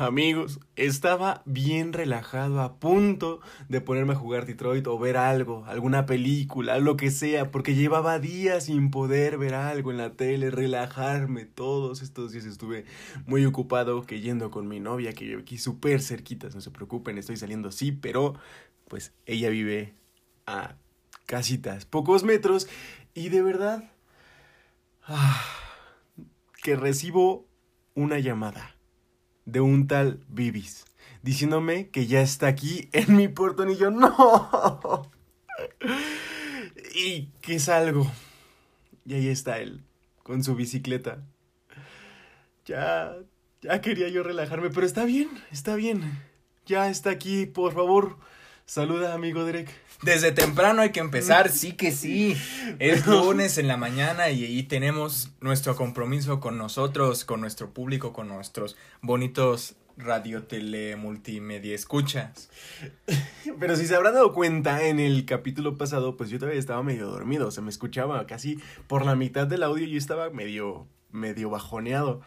amigos, estaba bien relajado, a punto de ponerme a jugar Detroit o ver algo, alguna película, lo que sea, porque llevaba días sin poder ver algo en la tele, relajarme. Todos estos días estuve muy ocupado que yendo con mi novia, que vive aquí súper cerquitas, no se preocupen, estoy saliendo sí, pero pues ella vive a casitas, pocos metros, y de verdad ah, que recibo una llamada de un tal Bibis, diciéndome que ya está aquí en mi portón y yo no. y que salgo. Y ahí está él, con su bicicleta. Ya, ya quería yo relajarme, pero está bien, está bien. Ya está aquí, por favor. Saluda, amigo Derek. Desde temprano hay que empezar, sí que sí. Es lunes en la mañana y ahí tenemos nuestro compromiso con nosotros, con nuestro público, con nuestros bonitos radio, tele, multimedia escuchas. Pero si se habrán dado cuenta, en el capítulo pasado, pues yo todavía estaba medio dormido. Se me escuchaba casi por la mitad del audio y yo estaba medio, medio bajoneado.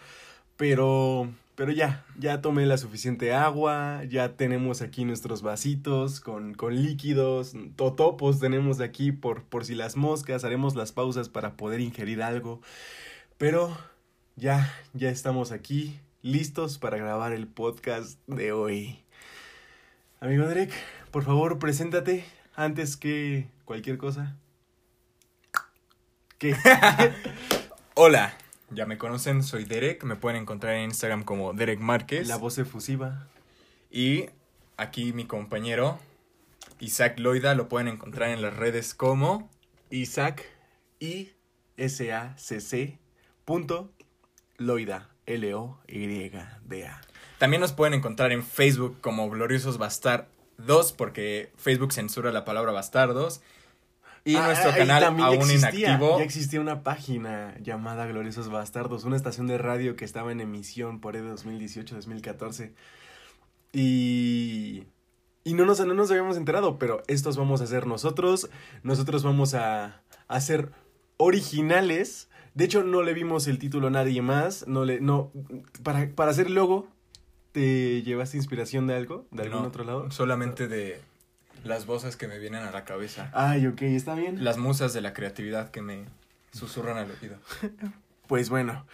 Pero pero ya, ya tomé la suficiente agua, ya tenemos aquí nuestros vasitos con, con líquidos, totopos tenemos aquí por, por si las moscas, haremos las pausas para poder ingerir algo. Pero ya, ya estamos aquí, listos para grabar el podcast de hoy. Amigo Derek, por favor, preséntate antes que cualquier cosa. ¿Qué? Hola, ya me conocen, soy Derek. Me pueden encontrar en Instagram como Derek Márquez. La voz efusiva. Y aquí mi compañero Isaac Loida lo pueden encontrar en las redes como Isaac I S A C C punto Loida L O Y D A. También nos pueden encontrar en Facebook como Gloriosos Bastardos porque Facebook censura la palabra bastardos y ah, nuestro canal aún inactivo. Ya existía una página llamada Gloriosos Bastardos, una estación de radio que estaba en emisión por el 2018-2014. Y. Y no nos, no nos habíamos enterado, pero estos vamos a ser nosotros. Nosotros vamos a, a ser originales. De hecho, no le vimos el título a nadie más. No le, no, para, para hacer logo, ¿te llevaste inspiración de algo? ¿De algún otro lado? Solamente de las voces que me vienen a la cabeza. Ay, ok, está bien. Las musas de la creatividad que me susurran al oído. pues bueno,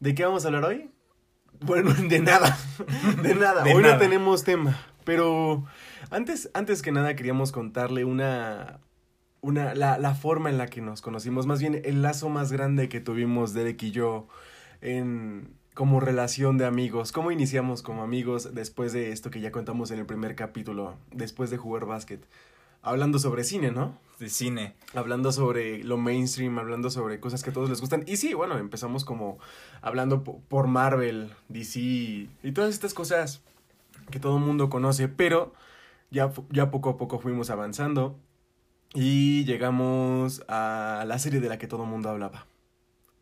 ¿de qué vamos a hablar hoy? Bueno, de nada, de nada. hoy no tenemos tema, pero antes, antes que nada queríamos contarle una, una, la, la forma en la que nos conocimos, más bien el lazo más grande que tuvimos Derek y yo en, como relación de amigos. ¿Cómo iniciamos como amigos después de esto que ya contamos en el primer capítulo, después de jugar básquet? Hablando sobre cine, ¿no? De cine. Hablando sobre lo mainstream, hablando sobre cosas que a todos les gustan. Y sí, bueno, empezamos como hablando por Marvel, DC y todas estas cosas que todo el mundo conoce, pero ya, ya poco a poco fuimos avanzando y llegamos a la serie de la que todo el mundo hablaba.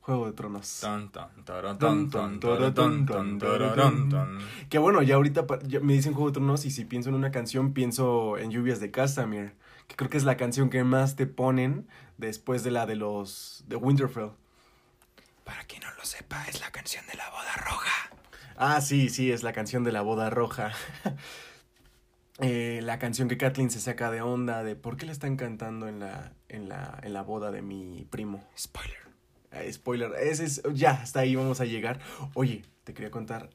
Juego de Tronos. Que bueno, ya ahorita me dicen Juego de Tronos y si pienso en una canción pienso en Lluvias de Castamere, que creo que es la canción que más te ponen después de la de los de Winterfell. Para quien no lo sepa, es la canción de la boda roja. Ah, sí, sí, es la canción de la boda roja. eh, la canción que Kathleen se saca de onda de por qué la están cantando en la, en la, en la boda de mi primo. Spoiler. Spoiler, ese es, ya, hasta ahí vamos a llegar. Oye, te quería contar.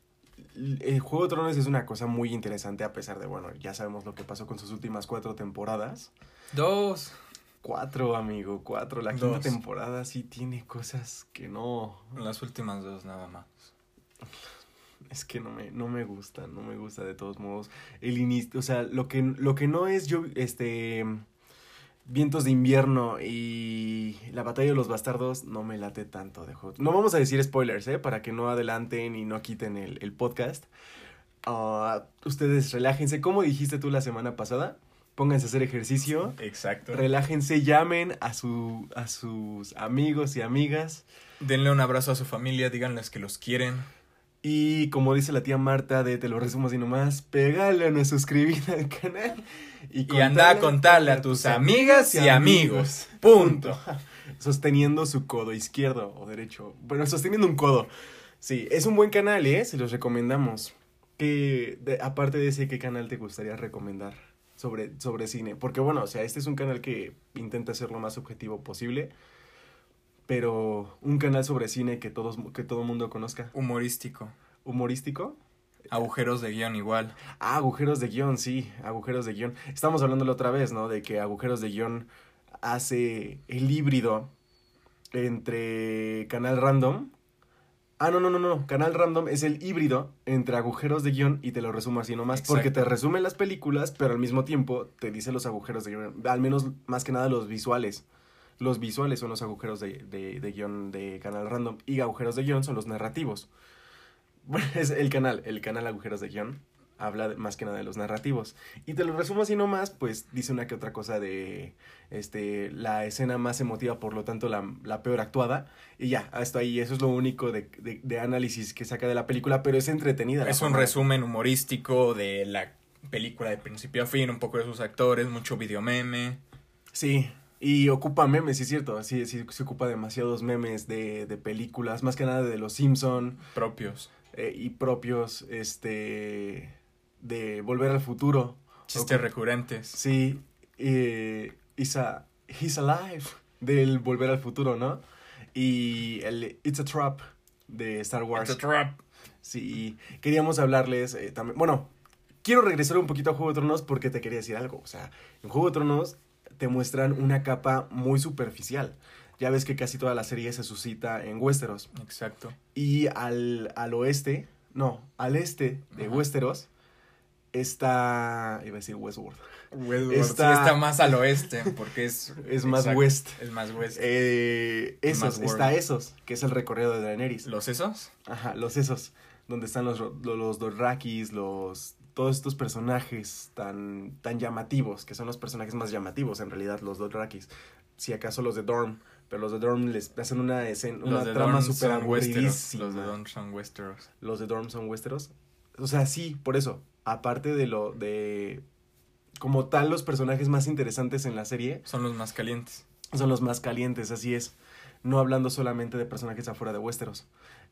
El Juego de Tronos es una cosa muy interesante a pesar de, bueno, ya sabemos lo que pasó con sus últimas cuatro temporadas. Dos. Cuatro, amigo, cuatro. La quinta temporada sí tiene cosas que no... Las últimas dos nada más. Es que no me, no me gusta, no me gusta de todos modos. El inicio, o sea, lo que, lo que no es yo, este Vientos de invierno y la batalla de los bastardos no me late tanto de juego. No vamos a decir spoilers, ¿eh? Para que no adelanten y no quiten el, podcast. Ah, ustedes relájense. Como dijiste tú la semana pasada, pónganse a hacer ejercicio. Exacto. Relájense, llamen a, su, a sus amigos y amigas. Denle un abrazo a su familia, díganles que los quieren. Y como dice la tía Marta de Te lo resumo así nomás, pégale a no suscribir al canal. Y, anda a contarle a tus amigas y amigos. Punto. Sosteniendo su codo izquierdo o derecho. Bueno, sosteniendo un codo. Sí, es un buen canal, ¿eh? Se los recomendamos. que, de- aparte de ese, ¿qué canal te gustaría recomendar sobre, sobre cine? Porque bueno, o sea, este es un canal que intenta ser lo más objetivo posible, pero un canal sobre cine que, todos, que todo mundo conozca. Humorístico. ¿Humorístico? Agujeros de guion igual. Ah, agujeros de guion, sí, agujeros de guion. Estamos hablándolo otra vez, ¿no? De que agujeros de guion hace el híbrido entre canal random. Ah, no, no, no, no. Canal random es el híbrido entre agujeros de guion y te lo resumo así nomás. Porque te resume las películas, pero al mismo tiempo te dice los agujeros de guion. Al menos, más que nada, los visuales. Los visuales son los agujeros de, de, de guion de canal random y agujeros de guion son los narrativos. Bueno, es el canal, el canal Agujeros de Guión habla de- más que nada de los narrativos. Y te lo resumo así nomás, pues dice una que otra cosa de este la escena más emotiva, por lo tanto la, la peor actuada. Y ya, hasta ahí, eso es lo único de, de- de análisis que saca de la película, pero es entretenida. Es un resumen humorístico de la película de principio a fin, un poco de sus actores, mucho videomeme. Sí, y ocupa memes, sí es cierto, sí, sí, se ocupa demasiados memes de, de películas, más que nada de los Simpson propios. Eh, y propios, este, de Volver al Futuro. Chistes recurrentes. Sí, eh, a- He's Alive del Volver al Futuro, ¿no? Y el It's a Trap de Star Wars. It's a trap. Sí, queríamos hablarles eh, también. Bueno, quiero regresar un poquito a Juego de Tronos porque te quería decir algo. O sea, en Juego de Tronos te muestran una capa muy superficial. Ya ves que casi toda la serie se suscita en Westeros. Exacto. Y al, al oeste, no, al este de Ajá. Westeros está. iba a decir Westworld. Westworld Está- sí está más al oeste porque es... Es más exacto, west. Es más west. Eh, esos, Más está esos, que es el recorrido de Daenerys. ¿Los esos? Ajá, los esos, donde están los, ro- lo- los Dorrakis, los todos estos personajes tan, tan llamativos, que son los personajes más llamativos en realidad, los Dothrakis. Si acaso los de Dorm, pero los de Dorm les hacen una escena, una trama súper aburridísima. Los de Dorne son Westeros. Los de Dorm son Westeros. O sea, sí, por eso. Aparte de lo de como tal los personajes más interesantes en la serie Son los más calientes. son los más calientes, así es. No hablando solamente de personajes afuera de Westeros.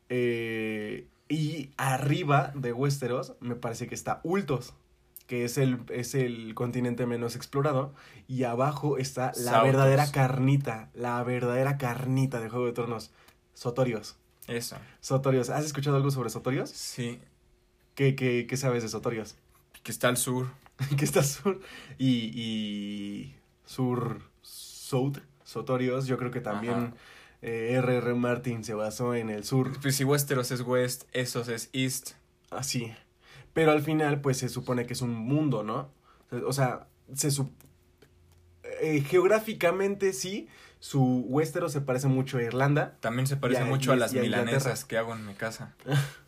Eh, y arriba de Westeros me parece que está Ultos, que es el, es el continente menos explorado. Y abajo está la Sautos. verdadera carnita, la verdadera carnita de Juego de Tronos. Sotorios. Eso. Sotorios. ¿Has escuchado algo sobre Sotorios? Sí. ¿Qué, qué, qué sabes de Sotorios? Que está al sur. que está sur y, y sur South Sotorios yo creo que también Ajá. eh, R.R. Martin se basó en el sur Pues si Westeros es west, esos es east. así pero al final pues se supone que es un mundo no o sea se sup- eh, geográficamente sí su Westeros se parece mucho a Irlanda También se parece a- mucho y- a las a milanesas que hago en mi casa.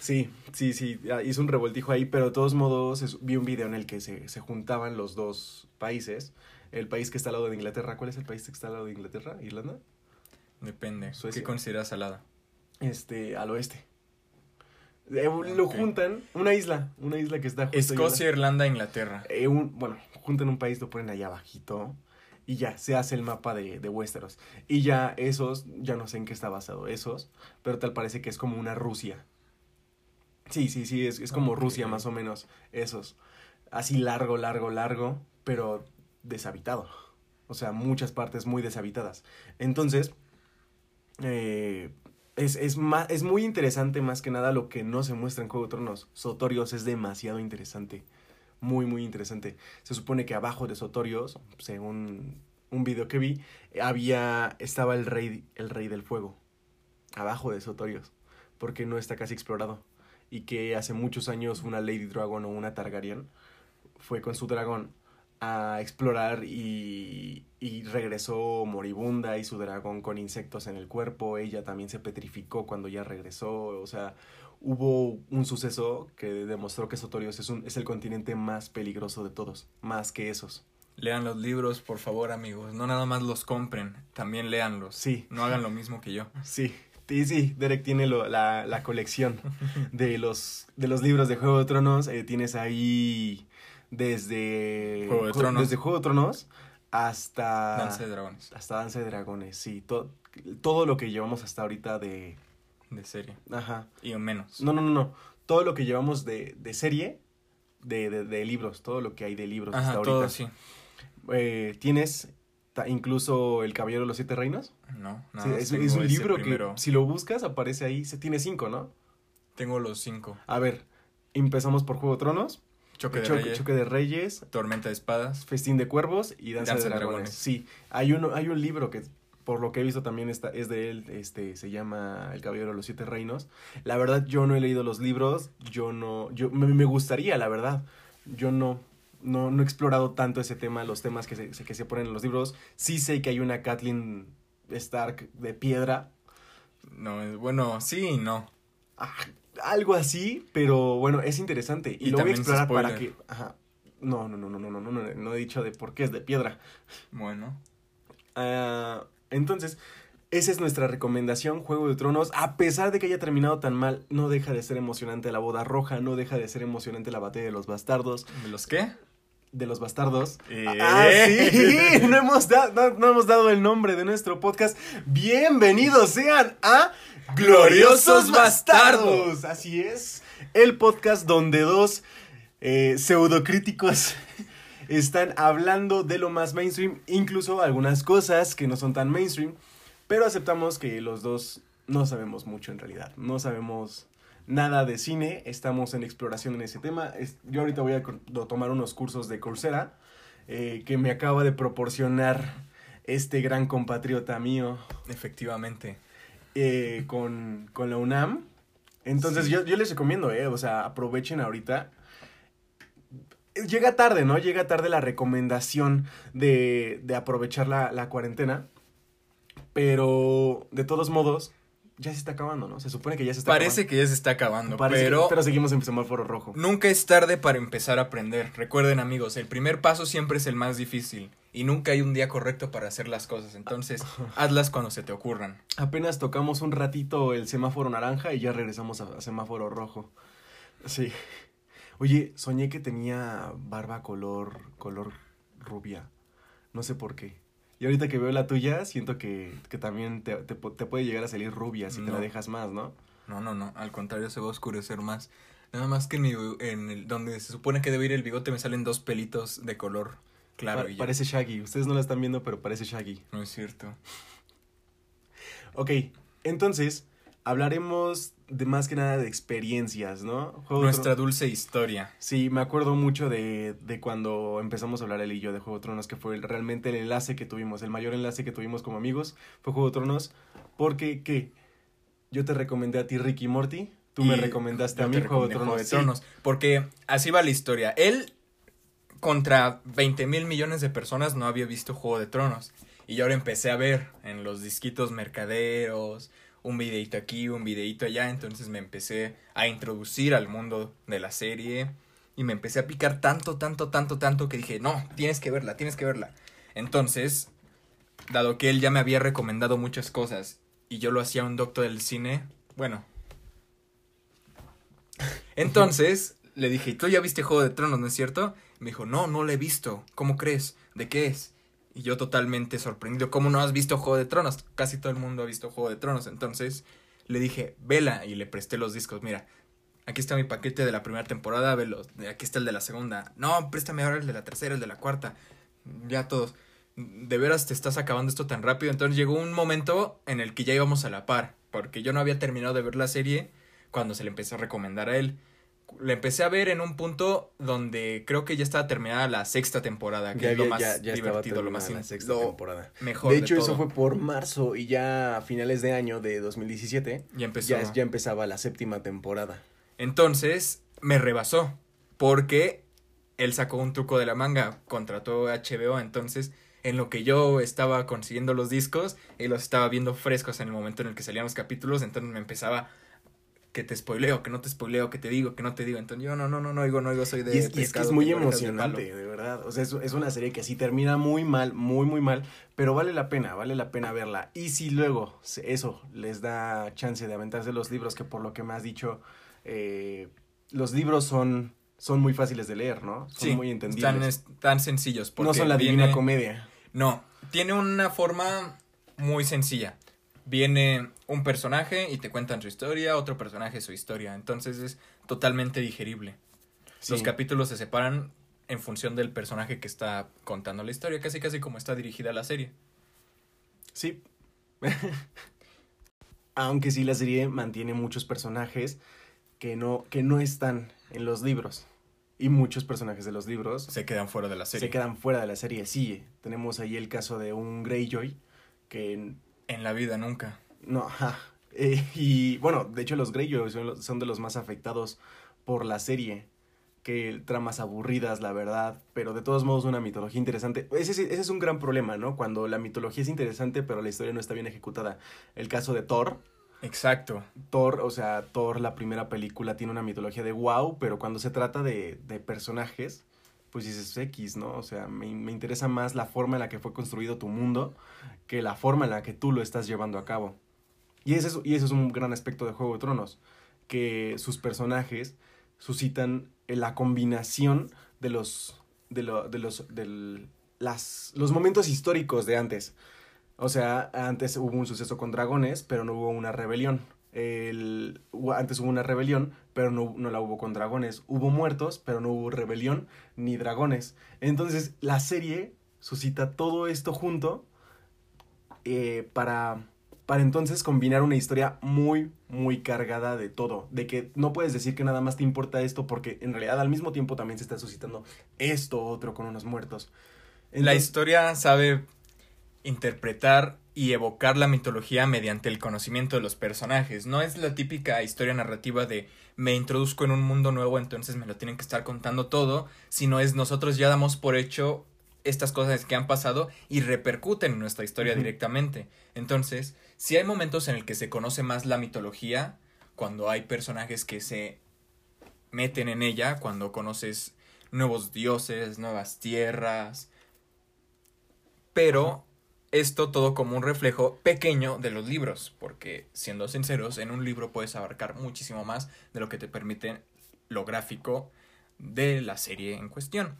Sí, sí, sí, hizo un revoltijo ahí, pero de todos modos es- vi un video en el que se, se juntaban los dos países. El país que está al lado de Inglaterra, ¿cuál es el país que está al lado de Inglaterra? ¿Irlanda? Depende. Suecia. ¿Qué consideras salada? Este, al oeste. Eh, Lo juntan, una isla, una isla que está justo Escocia, Irlanda, Inglaterra. Eh, un- bueno, juntan un país, lo ponen allá abajito y ya, se hace el mapa de, de Westeros. Y ya esos, ya no sé en qué está basado esos, pero tal parece que es como una Rusia. Sí, sí, sí, es, es como. Rusia más o menos, esos. Así largo, largo, largo, pero deshabitado. O sea, muchas partes muy deshabitadas. Entonces, eh, es, es, ma- es muy interesante más que nada lo que no se muestra en Juego de Tronos. Sotorios es demasiado interesante. Muy, muy interesante. Se supone que abajo de Sotorios, según un video que vi, había, estaba el rey, el rey del fuego. Abajo de Sotorios. Porque no está casi explorado. Y que hace muchos años una Lady Dragon o una Targaryen fue con su dragón a explorar y, y regresó moribunda y su dragón con insectos en el cuerpo. Ella también se petrificó cuando ya regresó. O sea, hubo un suceso que demostró que Sotorios es, un, es el continente más peligroso de todos, más que esos. Lean los libros, por favor, amigos. No nada más los compren, también léanlos. Sí. No hagan lo mismo que yo. Sí, sí, sí, Derek tiene lo- la, la colección de los, de los libros de Juego de Tronos. eh, tienes ahí desde Juego de Tronos. desde Juego de Tronos hasta Danza de dragones, hasta Danza de Dragones, sí, to- todo lo que llevamos hasta ahorita de de serie. ajá. Y menos. No, no, no, no. todo lo que llevamos de, de serie, de, de, de libros, todo lo que hay de libros hasta ahorita. todo sí. Eh, ¿Tienes incluso El Caballero de los Siete Reinos? No, Sí, nada más es, es un libro primero. que si lo buscas aparece ahí, se tiene cinco, ¿no? Tengo los cinco. A ver, empezamos por Juego de Tronos, Choque de Choque, Reyes, Choque de Reyes, Tormenta de Espadas. Festín de Cuervos y Danza, Danza de Dragones. Dragones. Sí, hay un, hay un libro que por lo que he visto también está, es de él, este, se llama El Caballero de los Siete Reinos. La verdad, yo no he leído los libros, yo no, yo, me, me gustaría, la verdad. Yo no, no, no he explorado tanto ese tema, los temas que se, que se ponen en los libros. Sí sé que hay una Kathleen Stark de piedra, No, bueno, sí y no. Ah, algo así, pero bueno, es interesante. Y, Y lo voy a explorar para que... Ajá. No, no, no, no, no, no, no, no, no he dicho de por qué es de piedra. Bueno. Ah, entonces, esa es nuestra recomendación, Juego de Tronos. A pesar de que haya terminado tan mal, no deja de ser emocionante la boda roja, no deja de ser emocionante la batalla de los bastardos. ¿De los qué? De los bastardos. Eh. Ah, sí, no hemos, da- no, no hemos dado el nombre de nuestro podcast. Bienvenidos sean a Gloriosos Bastardos. Así es, el podcast donde dos eh, pseudocríticos están hablando de lo más mainstream, incluso algunas cosas que no son tan mainstream, pero aceptamos que los dos no sabemos mucho en realidad, no sabemos nada de cine, estamos en exploración en ese tema. Es- yo ahorita voy a tomar unos cursos de Coursera eh, que me acaba de proporcionar este gran compatriota mío Efectivamente. eh, con, con la UNAM. Entonces Sí. yo, yo les recomiendo, eh, o sea, aprovechen ahorita. Llega tarde, ¿no? Llega tarde la recomendación de, de aprovechar la, la cuarentena. Pero de todos modos, ya se está acabando, ¿no? Se supone que ya se está Parece acabando. que ya se está acabando, pero pero seguimos en semáforo rojo. nunca es tarde para empezar a aprender. Recuerden amigos, el primer paso siempre es el más difícil y nunca hay un día correcto para hacer las cosas. Entonces, hazlas cuando se te ocurran. Apenas tocamos un ratito el semáforo naranja y ya regresamos a, a semáforo rojo. Sí. Oye, soñé que tenía barba color, color rubia. No sé por qué. Y ahorita que veo la tuya, siento que, que también te, te te puede llegar a salir rubia si te la dejas más, ¿no? No, no, no, al contrario se va a oscurecer más. Nada más que en, mi, en el, donde se supone que debe ir el bigote me salen dos pelitos de color claro. Pa- parece Shaggy. Ustedes no la están viendo, pero parece Shaggy. No es cierto. Ok, entonces hablaremos de más que nada de experiencias, ¿no? Juego Nuestra Tron- dulce historia. Sí, me acuerdo mucho de, de cuando empezamos a hablar él y yo de Juego de Tronos, que fue realmente el enlace que tuvimos, el mayor enlace que tuvimos como amigos, fue Juego de Tronos, porque, ¿qué? Yo te recomendé a ti Ricky Morty, tú me recomendaste a mí Juego de Tronos. Juego de sí. Tronos, Porque así va la historia. Él, contra 20 mil millones de personas, no había visto Juego de Tronos. Y yo ahora empecé a ver en los disquitos mercaderos, un videito aquí, un videito allá. Entonces me empecé a introducir al mundo de la serie. Y me empecé a picar tanto, tanto, tanto, tanto que dije, no, tienes que verla, tienes que verla. Entonces, dado que él ya me había recomendado muchas cosas y yo lo hacía un doctor del cine, bueno. Entonces, le dije, ¿tú ya viste Juego de Tronos, no es cierto? Me dijo, no, no lo he visto. ¿Cómo crees? ¿De qué es? Y yo totalmente sorprendido, ¿cómo no has visto Juego de Tronos? Casi todo el mundo ha visto Juego de Tronos. Entonces, le dije, vela, y le presté los discos. Mira, aquí está mi paquete de la primera temporada, velo. Aquí está el de la segunda. No, préstame ahora el de la tercera, el de la cuarta. Ya todos. De veras te estás acabando esto tan rápido. Entonces llegó un momento en el que ya íbamos a la par. Porque yo no había terminado de ver la serie cuando se le empezó a recomendar a él. Le empecé a ver en un punto donde creo que ya estaba terminada la sexta temporada, que Ya, es lo más ya, divertido, lo más la sexta lo temporada. mejor. De hecho, eso fue por marzo y ya a finales de año de 2017 Ya empezó. ya, ya empezaba la séptima temporada. Entonces me rebasó porque él sacó un truco de la manga, contrató a HBO, entonces en lo que yo estaba consiguiendo los discos, él los estaba viendo frescos en el momento en el que salían los capítulos, entonces me empezaba que te spoileo, que no te spoileo, que te digo, que no te digo, entonces yo no, no, no, no oigo, no oigo, soy de Y es, y es que pescado, es muy orejas de emocionante, de verdad. O sea, es, es una serie que sí termina muy mal, muy, muy mal, pero vale la pena, vale la pena verla. Y si luego eso les da chance de aventarse los libros, que por lo que me has dicho, eh, los libros son, son muy fáciles de leer, ¿no? Son Sí, muy entendibles. es- tan sencillos. no porque son la viene- divina comedia. No, tiene una forma muy sencilla. Viene un personaje y te cuentan su historia, otro personaje su historia. Entonces es totalmente digerible. Los capítulos se separan en función del personaje que está contando la historia, casi casi como está dirigida la serie. Sí. Aunque sí la serie mantiene muchos personajes que no, que no están en los libros. Y muchos personajes de los libros Se quedan fuera de la serie. se quedan fuera de la serie. Sí, tenemos ahí el caso de un Greyjoy que En la vida nunca. no, ajá. Eh, y bueno, de hecho los Greyjoy son, son de los más afectados por la serie. Que tramas aburridas, la verdad, pero de todos modos una mitología interesante. Ese, es- ese es un gran problema, ¿no? Cuando la mitología es interesante, pero la historia no está bien ejecutada. El caso de Thor, Exacto. Thor, o sea, Thor, la primera película, tiene una mitología de wow, pero cuando se trata de, de personajes, pues dices X, ¿no? O sea, me, me interesa más la forma en la que fue construido tu mundo que la forma en la que tú lo estás llevando a cabo. Y ese es, y es un gran aspecto de Juego de Tronos, que sus personajes suscitan la combinación de los, de lo- de los, las, los momentos históricos de antes. O sea, antes hubo un suceso con dragones, pero no hubo una rebelión. El, antes hubo una rebelión, pero no, no la hubo con dragones. Hubo muertos, pero no hubo rebelión ni dragones. Entonces, la serie suscita todo esto junto eh, para, para entonces combinar una historia muy, muy cargada de todo. De que no puedes decir que nada más te importa esto, porque en realidad al mismo tiempo también se está suscitando esto otro con unos muertos. la historia sabe interpretar y evocar la mitología mediante el conocimiento de los personajes. No es la típica historia narrativa de me introduzco en un mundo nuevo, entonces me lo tienen que estar contando todo, sino es nosotros ya damos por hecho estas cosas que han pasado y repercuten en nuestra historia directamente. Entonces, si hay momentos en el que se conoce más la mitología, cuando hay personajes que se meten en ella, cuando conoces nuevos dioses, nuevas tierras, pero esto todo como un reflejo pequeño de los libros, porque siendo sinceros, en un libro puedes abarcar muchísimo más de lo que te permite lo gráfico de la serie en cuestión.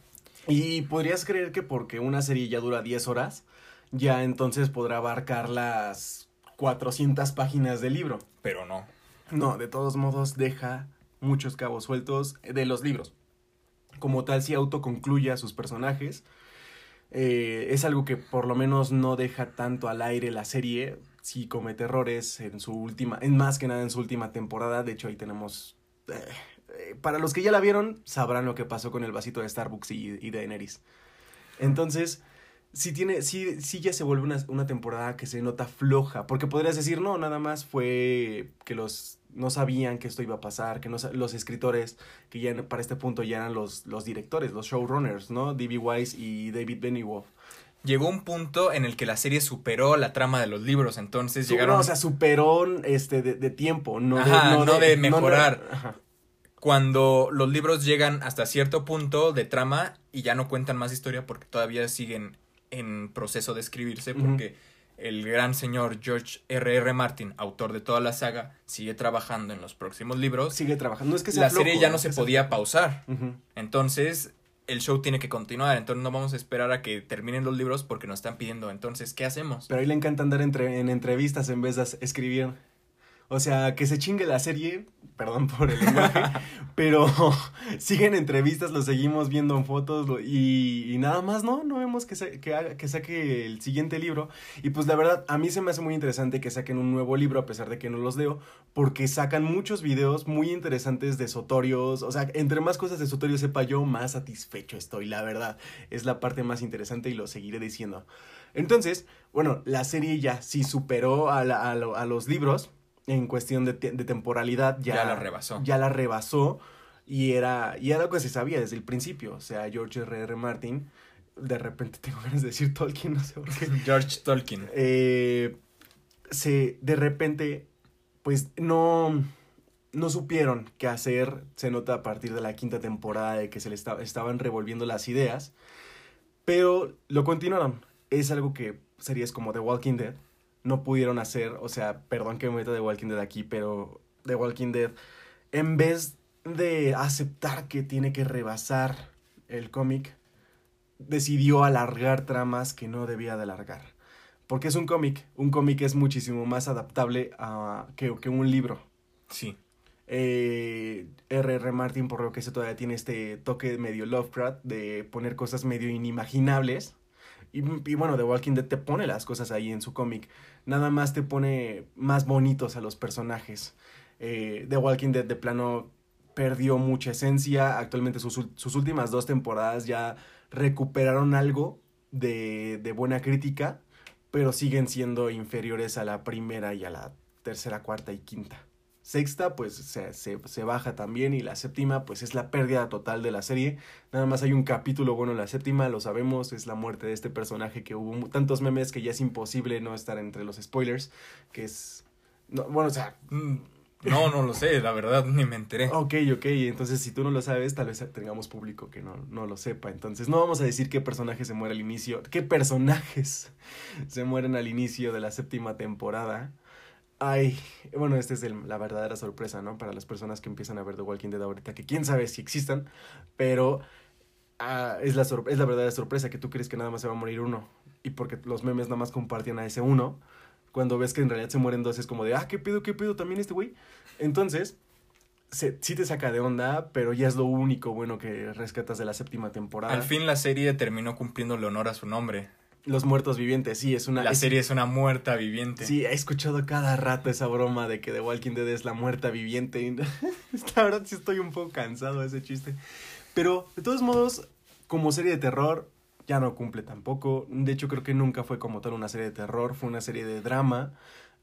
Y podrías creer que porque una serie ya dura 10 horas, ya entonces podrá abarcar las 400 páginas del libro. Pero no. No, de todos modos deja muchos cabos sueltos de los libros. Como tal, si autoconcluye a sus personajes. Eh, es algo que por lo menos no deja tanto al aire la serie. Si comete errores en su última, en más que nada en su última temporada. De hecho, ahí tenemos. eh, para los que ya la vieron, sabrán lo que pasó con el vasito de Starbucks y, y Daenerys. Entonces, sí tiene, ya se vuelve una, una temporada que se nota floja. Porque podrías decir, no, nada más fue que los no sabían que esto iba a pasar, que no, los escritores, que ya para este punto ya eran los, los directores, los showrunners, ¿no? D.B. Weiss y David Benioff. Llegó un punto en el que la serie superó la trama de los libros, entonces llegaron no, o sea, superó este, de, de tiempo, no, Ajá, de, no de mejorar. ajá. cuando los libros llegan hasta cierto punto de trama y ya no cuentan más historia porque todavía siguen en proceso de escribirse porque el gran señor George R. R. Martin, autor de toda la saga, sigue trabajando en los próximos libros. Sigue trabajando. No es que sea la serie ya no se sea- podía pausar. Entonces, el show tiene que continuar. Entonces, no vamos a esperar a que terminen los libros porque nos están pidiendo. Entonces, ¿qué hacemos? Pero a él le encanta andar entre, en entrevistas en vez de escribir. O sea, que se chingue la serie, perdón por el lenguaje, pero siguen entrevistas, lo seguimos viendo en fotos lo- y, y nada más, ¿no? No vemos que, que, haga- que saque el siguiente libro. Y pues la verdad, a mí se me hace muy interesante que saquen un nuevo libro, a pesar de que no los leo, porque sacan muchos videos muy interesantes de Sotorios. O sea, entre más cosas de Sotorio sepa yo, más satisfecho estoy, la verdad. Es la parte más interesante y lo seguiré diciendo. Entonces, bueno, la serie ya sí superó a, la- a lo- a los libros en cuestión de, te- de temporalidad. Ya, Ya la rebasó. Ya la rebasó y era, y era lo que se sabía desde el principio. O sea, George R. R. Martin, de repente tengo ganas de decir Tolkien, no sé por qué. George Tolkien. Eh, se, de repente, pues no, no supieron qué hacer. Se nota a partir de la quinta temporada de que se le esta- estaban revolviendo las ideas. Pero lo continuaron. Es algo que series como The Walking Dead no pudieron hacer. O sea, perdón que me meta The Walking Dead aquí, pero The Walking Dead, en vez de aceptar que tiene que rebasar el cómic, decidió alargar tramas que no debía de alargar. Porque es un cómic. Un cómic es muchísimo más adaptable a, que, que un libro. Sí. Eh, R.R. Martin, por lo que se todavía tiene este toque medio Lovecraft de poner cosas medio inimaginables. Y, y, bueno, The Walking Dead te pone las cosas ahí en su cómic. Nada más te pone más bonitos a los personajes. Eh, The Walking Dead de plano perdió mucha esencia. Actualmente sus, sus últimas dos temporadas ya recuperaron algo de, de buena crítica, pero siguen siendo inferiores a la primera y a la tercera, cuarta y quinta. Sexta, pues se, se, se, baja también. Y la séptima, pues es la pérdida total de la serie. Nada más hay un capítulo bueno en la séptima, lo sabemos. Es la muerte de este personaje que hubo tantos memes que ya es imposible no estar entre los spoilers. Que es. No, bueno, o sea. No, no lo sé, la verdad, ni me enteré. Ok, ok, entonces si tú no lo sabes, tal vez tengamos público que no, no lo sepa. Entonces no vamos a decir qué personaje se muere al inicio, qué personajes se mueren al inicio de la séptima temporada. Ay, bueno, esta es el, la verdadera sorpresa, ¿no? Para las personas que empiezan a ver The Walking Dead ahorita, que quién sabe si existan, pero uh, es, la es la verdadera sorpresa que tú crees que nada más se va a morir uno. Y porque los memes nada más compartían a ese uno, cuando ves que en realidad se mueren dos es como de, ah, ¿qué pido, qué pido también este güey? Entonces, se, sí te saca de onda, pero ya es lo único bueno que rescatas de la séptima temporada. Al fin la serie terminó cumpliéndole honor a su nombre. Los muertos vivientes, sí, es una... La es, serie es una muerta viviente. Sí, he escuchado cada rato esa broma de que The Walking Dead es la muerta viviente. la verdad sí estoy un poco cansado de ese chiste. Pero, de todos modos, como serie de terror, ya no cumple tampoco. De hecho, creo que nunca fue como tal una serie de terror, fue una serie de drama.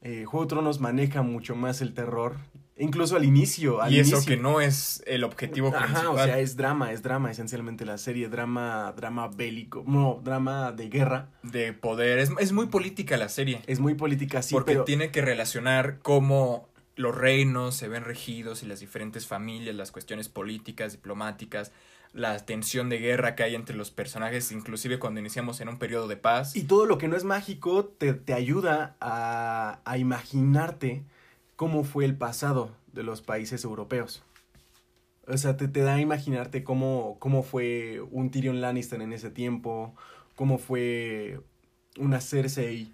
Eh, Juego de Tronos maneja mucho más el terror, incluso al inicio. Al y eso inicio. que no es el objetivo Ajá, principal. o sea, es drama, es drama esencialmente la serie, drama, drama bélico, no, drama de guerra. De poder, es, es muy política la serie. Es muy política, sí, porque pero... tiene que relacionar cómo los reinos se ven regidos y las diferentes familias, las cuestiones políticas, diplomáticas, la tensión de guerra que hay entre los personajes, inclusive cuando iniciamos en un periodo de paz. Y todo lo que no es mágico te, te ayuda a, a, imaginarte cómo fue el pasado de los países europeos. O sea, te, te da a imaginarte cómo, cómo fue un Tyrion Lannister en ese tiempo, cómo fue una Cersei.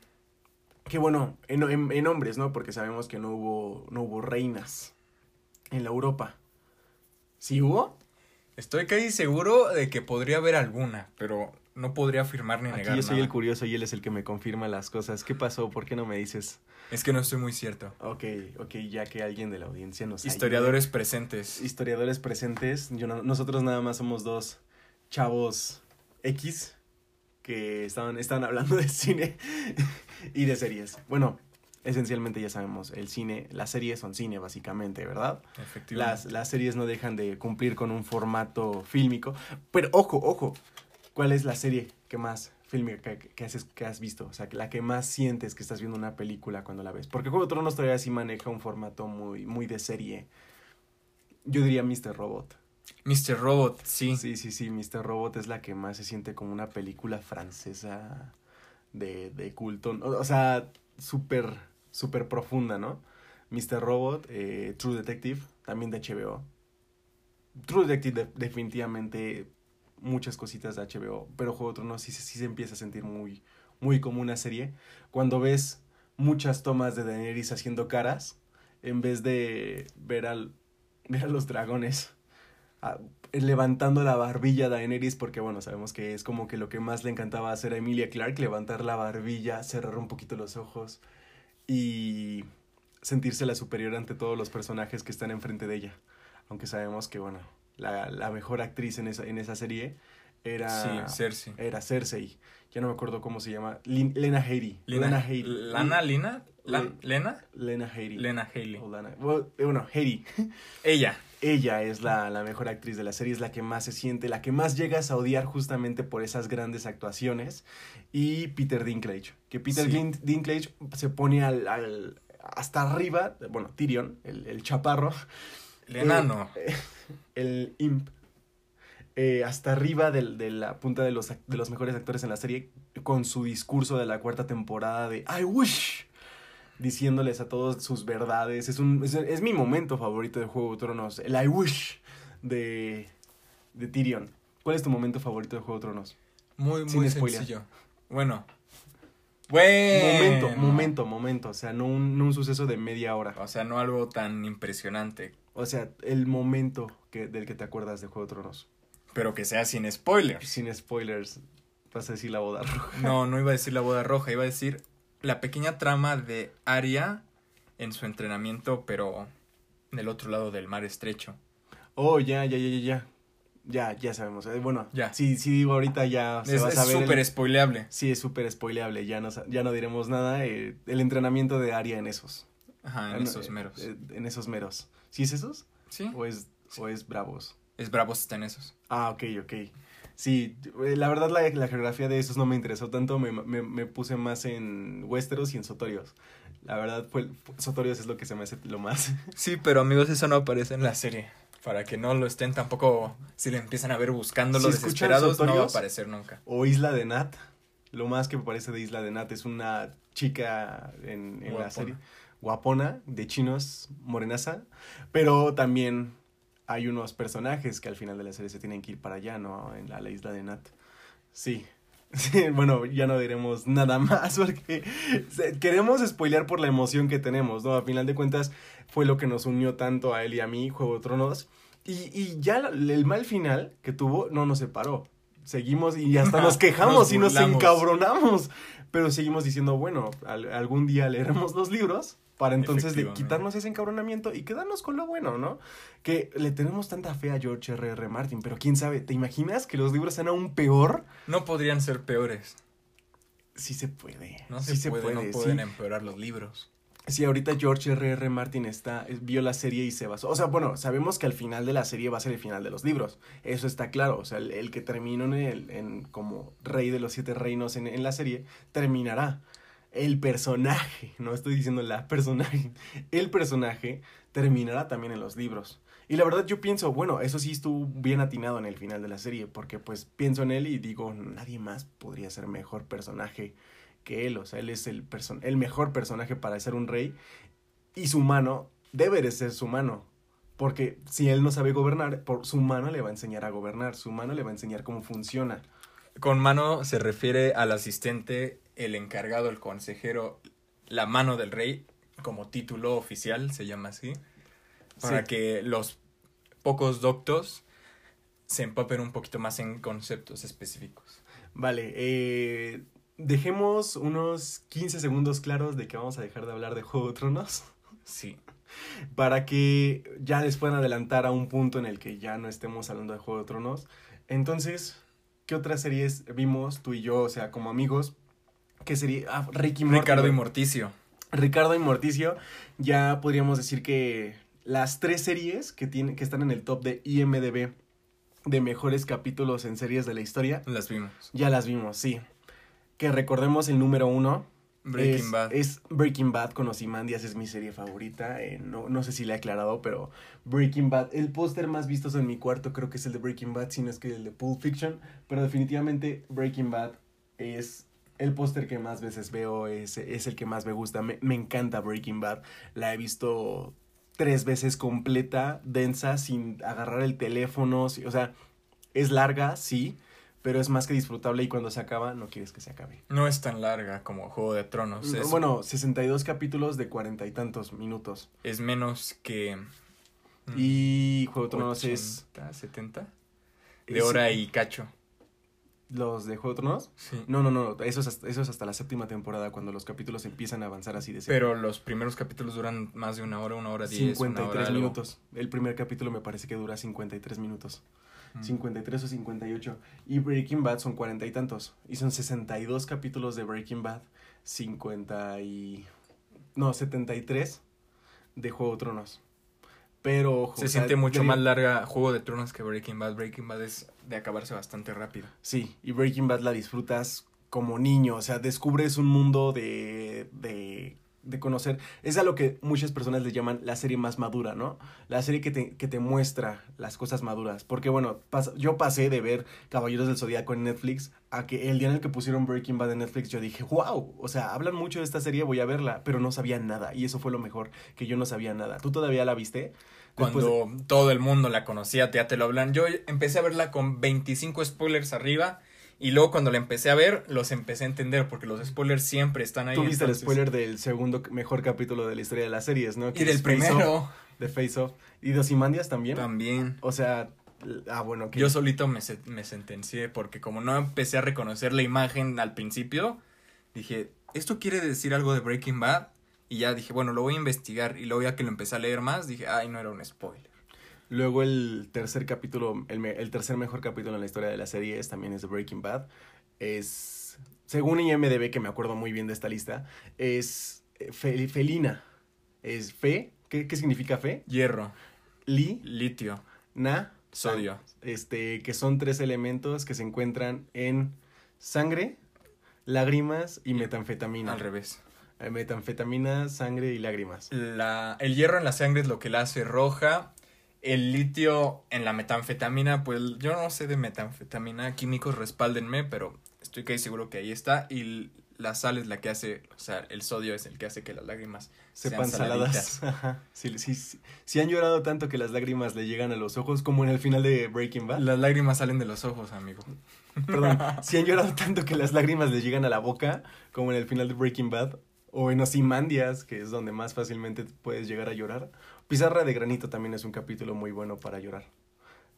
Que bueno, en, en, en hombres, ¿no? Porque sabemos que no hubo, no hubo reinas en la Europa. ¿Sí hubo? Estoy casi seguro de que podría haber alguna, pero no podría afirmar ni Aquí negar yo soy nada. el curioso y él es el que me confirma las cosas. ¿Qué pasó? ¿Por qué no me dices? Es que no estoy muy cierto. Ok, ok, ya que alguien de la audiencia nos Historiadores ayude. presentes. Historiadores presentes. Yo no, nosotros nada más somos dos chavos X que estaban, estaban hablando de cine y de series. Bueno, esencialmente ya sabemos, el cine, las series son cine básicamente, ¿verdad? Efectivamente. Las, las series no dejan de cumplir con un formato fílmico. Pero ojo, ojo, ¿cuál es la serie que más fílmica que, que, has, que has visto? O sea, la que más sientes que estás viendo una película cuando la ves. Porque Juego de Tronos todavía sí maneja un formato muy, muy de serie. Yo diría Mr. Robot. Mr. Robot, sí. Sí, sí, sí, Mr. Robot es la que más se siente como una película francesa de, de culto. O sea, súper súper profunda, ¿no? Mr. Robot, eh, True Detective, también de HBO. True Detective de, definitivamente muchas cositas de HBO, pero Juego de Tronos sí, se empieza a sentir muy, muy como una serie. Cuando ves muchas tomas de Daenerys haciendo caras, en vez de ver, al, ver a los dragones levantando la barbilla a Daenerys, porque bueno, sabemos que es como que lo que más le encantaba hacer a Emilia Clarke, levantar la barbilla, cerrar un poquito los ojos y sentirse la superior ante todos los personajes que están enfrente de ella. Aunque sabemos que, bueno, la, la mejor actriz en esa, en esa serie era, sí, Cersei. era Cersei. Ya no me acuerdo cómo se llama. Lin, Lena Headey. Lena, Lena Headey. ¿Lana, Lina? ¿Lena? Lena Headey. Lena Haley. O Lana, bueno, Headey. Ella. Ella es la, la, mejor actriz de la serie, es la que más se siente, la que más llegas a odiar justamente por esas grandes actuaciones. Y Peter Dinklage, que Peter sí. Dinklage se pone al, al, hasta arriba, bueno, Tyrion, el, el chaparro. El enano. Eh, el imp. Eh, hasta arriba de, de, la punta de los, de los mejores actores en la serie, con su discurso de la cuarta temporada de I wish diciéndoles a todos sus verdades. Es, un, es, es, mi momento favorito de Juego de Tronos. El I wish de, de Tyrion. ¿Cuál es tu momento favorito de Juego de Tronos? Muy, muy sencillo. Bueno, Bueno. Momento, momento, momento. O sea, no un, no un suceso de media hora. O sea, no algo tan impresionante. O sea, el momento que, del que te acuerdas de Juego de Tronos. Pero que sea sin spoilers. Sin spoilers, vas a decir la boda roja. No, no iba a decir la boda roja, iba a decir la pequeña trama de Arya en su entrenamiento, pero del otro lado del mar estrecho. Oh, ya, ya, ya, ya, ya. Ya, ya sabemos. Eh, bueno, Ya. Si, si digo ahorita ya se Es va a es súper el- spoileable. Sí, es súper spoileable. Ya no, ya no diremos nada. eh, el entrenamiento de Aria en esos. Ajá, Ah, en no, esos eh, meros. eh, en esos meros. ¿Sí es esos? sí, ¿O es, o es Bravos? es Bravos está en esos. Ah, ok, ok. Sí, eh, la verdad la, la geografía de esos no me interesó tanto, me, me, me puse más en Westeros y en Sotorios. La verdad, fue, Sotorios es lo que se me hace lo más. Sí, pero amigos, eso no aparece en la serie. Para que no lo estén tampoco, si le empiezan a ver buscándolo Si desesperados, no va a aparecer nunca. O Isla de Nat. Lo más que me parece de Isla de Nat es una chica en, en la serie. Guapona, de chinos, morenaza. Pero también hay unos personajes que al final de la serie se tienen que ir para allá, ¿no? En la, la Isla de Nat. Sí. Sí, bueno, ya no diremos nada más porque queremos spoilear por la emoción que tenemos, ¿no? A final de cuentas fue lo que nos unió tanto a él y a mí, Juego de Tronos. Y, y ya el mal final que tuvo no nos separó. Seguimos y hasta nos quejamos Nos y nos encabronamos. Pero seguimos diciendo, bueno, al- algún día leeremos los libros para entonces de quitarnos ese encabronamiento y quedarnos con lo bueno, ¿no? Que le tenemos tanta fe a George R. R. Martin, pero quién sabe, ¿te imaginas que los libros sean aún peor? No podrían ser peores. Sí se puede. No sí se, puede, no pueden sí. empeorar los libros. Sí, ahorita George R. R. Martin está, vio la serie y se basó. O sea, bueno, sabemos que al final de la serie va a ser el final de los libros. Eso está claro. O sea, el, el que terminó en, el, en como rey de los siete reinos en, en la serie, terminará. El personaje, no estoy diciendo la personaje, el personaje terminará también en los libros. Y la verdad yo pienso, bueno, eso sí estuvo bien atinado en el final de la serie, porque pues pienso en él y digo, nadie más podría ser mejor personaje que él, o sea, él es el, person el mejor personaje para ser un rey y su mano debe de ser su mano, porque si él no sabe gobernar, por su mano le va a enseñar a gobernar, su mano le va a enseñar cómo funciona. Con mano se refiere al asistente, el encargado, el consejero, la mano del rey, como título oficial, se llama así. Para Sí. que los pocos doctos se empapen un poquito más en conceptos específicos. Vale, eh, dejemos unos 15 segundos claros de que vamos a dejar de hablar de Juego de Tronos. Sí. para que ya les puedan adelantar a un punto en el que ya no estemos hablando de Juego de Tronos. Entonces, ¿qué otras series vimos tú y yo, o sea, como amigos? ¿Qué sería? Ah, Ricky Morty. Ricardo y. Morticio. Ricardo y Morticio, ya podríamos decir que las tres series que, tiene, que están en el top de IMDB de mejores capítulos en series de la historia, Las vimos. ya las vimos, sí. Que recordemos el número uno, Breaking es, Bad. Es Breaking Bad con Ozymandias, es mi serie favorita. eh, no, no sé si le he aclarado, pero Breaking Bad. El póster más vistoso en mi cuarto creo que es el de Breaking Bad, si no es que el de Pulp Fiction. Pero definitivamente Breaking Bad es el póster que más veces veo, es, es el que más me gusta. Me, me encanta Breaking Bad. La he visto tres veces completa, densa, sin agarrar el teléfono. o sea, es larga, sí, pero es más que disfrutable y cuando se acaba no quieres que se acabe. No es tan larga como Juego de Tronos. Es, Bueno, 62 capítulos de cuarenta y tantos minutos. es menos que. mm, Y Juego de Tronos es 80, 70 de hora y cacho. Los de Juego de Tronos. Sí. No, no, no, eso es, hasta, eso es hasta la séptima temporada cuando los capítulos empiezan a avanzar así de. Pero los primeros capítulos duran más de una hora, una hora diez. una 53 hora algo. minutos. El primer capítulo me parece que dura 53 minutos. Mm. 53 o 58. Y Breaking Bad son cuarenta y tantos. Y son 62 capítulos de Breaking Bad. 50 y... No, 73 de Juego de Tronos. Pero, ojo, Se siente mucho de- más larga Juego de Tronos que Breaking Bad. Breaking Bad es de acabarse bastante rápido. Sí, y Breaking Bad la disfrutas como niño, o sea, descubres un mundo de, de, de conocer. Es a lo que muchas personas le llaman la serie más madura, ¿no? La serie que te, que te muestra las cosas maduras. Porque bueno, yo pasé de ver Caballeros del Zodíaco en Netflix a que el día en el que pusieron Breaking Bad en Netflix yo dije, wow, o sea, hablan mucho de esta serie, voy a verla, pero no sabía nada. Y eso fue lo mejor, que yo no sabía nada. ¿Tú todavía la viste? Después Cuando todo el mundo la conocía, ya te lo hablan. Yo empecé a verla con 25 spoilers arriba Y luego cuando la empecé a ver, los empecé a entender porque los spoilers siempre están ahí. Tú viste entonces- el spoiler del segundo mejor capítulo de la historia de las series, ¿no? Y del primero Off, de Face Off. ¿Y de Ozymandias también? también. O sea, ah, bueno, que Yo solito me, se- me sentencié porque como no empecé a reconocer la imagen al principio, dije, ¿esto quiere decir algo de Breaking Bad? Y ya dije, bueno, lo voy a investigar. Y luego ya que lo empecé a leer más, dije, ay, no era un spoiler. Luego el tercer capítulo, el, me- el tercer mejor capítulo en la historia de la serie es, también es de Breaking Bad. Es, según IMDB, que me acuerdo muy bien de esta lista, es eh, fe- felina. Es fe. ¿Qué, qué significa fe? Hierro, Li, litio, na, sodio. este, que son tres elementos que se encuentran en sangre, lágrimas y metanfetamina. Al revés. Metanfetamina, sangre y lágrimas. La, el hierro en la sangre es lo que la hace roja. El litio en la metanfetamina, pues yo no sé de metanfetamina, químicos respáldenme, pero estoy casi seguro que ahí está. Y la sal es la que hace, o sea, el sodio es el que hace que las lágrimas Sepan sean saladas. Ajá. Sí. Sí han llorado tanto que las lágrimas le llegan a los ojos, como en el final de Breaking Bad. Las lágrimas salen de los ojos, amigo. Perdón. Si han llorado tanto que las lágrimas le llegan a la boca, como en el final de Breaking Bad. O en Ozymandias, que es donde más fácilmente puedes llegar a llorar. Pizarra de Granito también es un capítulo muy bueno para llorar.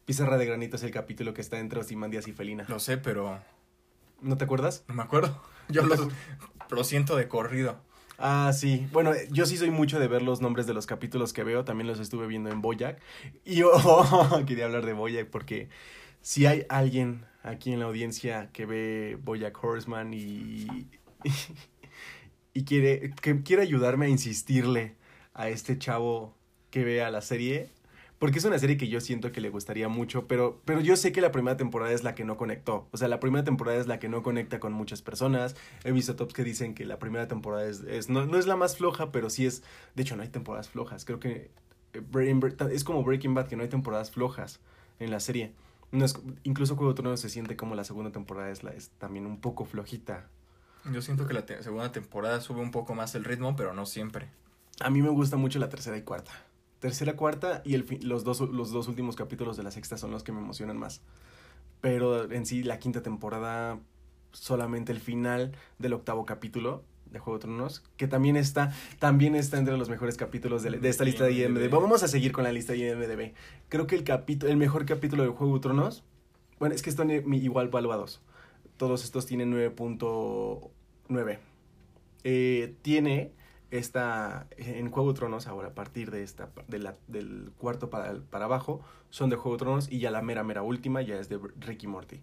Pizarra de Granito es el capítulo que está entre Ozymandias y Felina. Lo sé, pero ¿No te acuerdas? no me acuerdo. Yo No lo, lo siento de corrido. Ah, sí. Bueno, yo sí soy mucho de ver los nombres de los capítulos que veo. También los estuve viendo en Boyac. Y yo quería hablar de Boyac porque si hay alguien aquí en la audiencia que ve Boyac Horseman y, y quiere, que quiere ayudarme a insistirle a este chavo que vea la serie. Porque es una serie que yo siento que le gustaría mucho, pero, pero yo sé que la primera temporada es la que no conectó. O sea, la primera temporada es la que no conecta con muchas personas. He visto tops que dicen que la primera temporada es, es- no, no es la más floja, pero sí es... De hecho, no hay temporadas flojas. Creo que eh, es como Breaking Bad, que no hay temporadas flojas en la serie. No es, incluso Juego de Tronos se siente como la segunda temporada es también un poco flojita. Yo siento que la te- segunda temporada sube un poco más el ritmo, pero no siempre. A mí me gusta mucho la tercera y cuarta. Tercera, cuarta y el los, dos, los dos últimos capítulos de la sexta son los que me emocionan más. Pero en sí, la quinta temporada, solamente el final del octavo capítulo de Juego de Tronos, que también está, también está entre los mejores capítulos de, de esta lista de IMDb. Vamos a seguir con la lista de IMDb. Creo que el capítulo, el mejor capítulo de Juego de Tronos, bueno, es que están eh, igual valuados. Todos estos tienen 9.9. Eh, tiene esta en Juego de Tronos ahora a partir de esta de la- del cuarto para, para abajo son de Juego de Tronos y ya la mera mera última ya es de Ricky Morty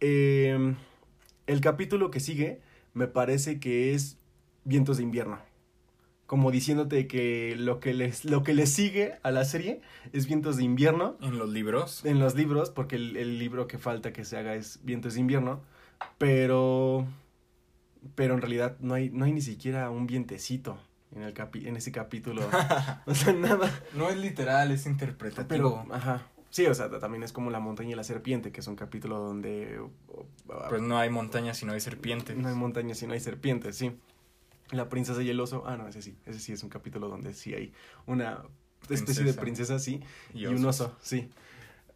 Eh, el capítulo que sigue me parece que es Vientos de invierno como diciéndote que lo que les lo que le sigue a la serie es Vientos de invierno En los libros. en los libros, porque el, el libro que falta que se haga es Vientos de invierno, pero pero en realidad no hay no hay ni siquiera un vientecito en el capi- en ese capítulo. o sea, nada. No es literal, es interpretativo. Pero ajá. Sí, o sea, también es como La montaña y la serpiente, que es un capítulo donde Pues no hay montañas si no hay serpientes. no hay montañas y no hay serpientes, sí. La princesa y el oso, ah, no, ese sí, ese sí es un capítulo donde sí hay una especie de Princesa. sí, y, Y un oso, sí.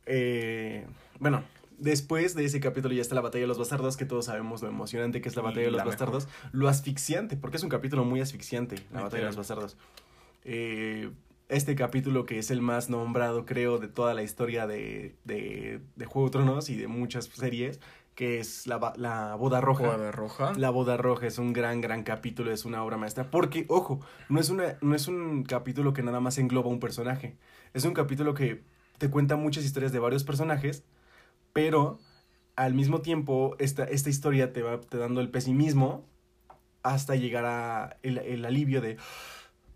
Eh, bueno, después de ese capítulo ya está la batalla de los bastardos, que todos sabemos lo emocionante que es la Y batalla de los mejor. bastardos, lo asfixiante, porque es un capítulo muy asfixiante, la batalla de los bastardos. Eh, este capítulo que es el más nombrado, creo, de toda la historia de, de, de Juego de Tronos y de muchas series, que es la, la boda roja. Boda roja. La boda roja es un gran, gran capítulo, es una obra maestra. Porque, ojo, no es, una, no es un capítulo que nada más engloba un personaje. Es un capítulo que te cuenta muchas historias de varios personajes, pero al mismo tiempo esta, esta historia te va te dando el pesimismo hasta llegar a el, el alivio de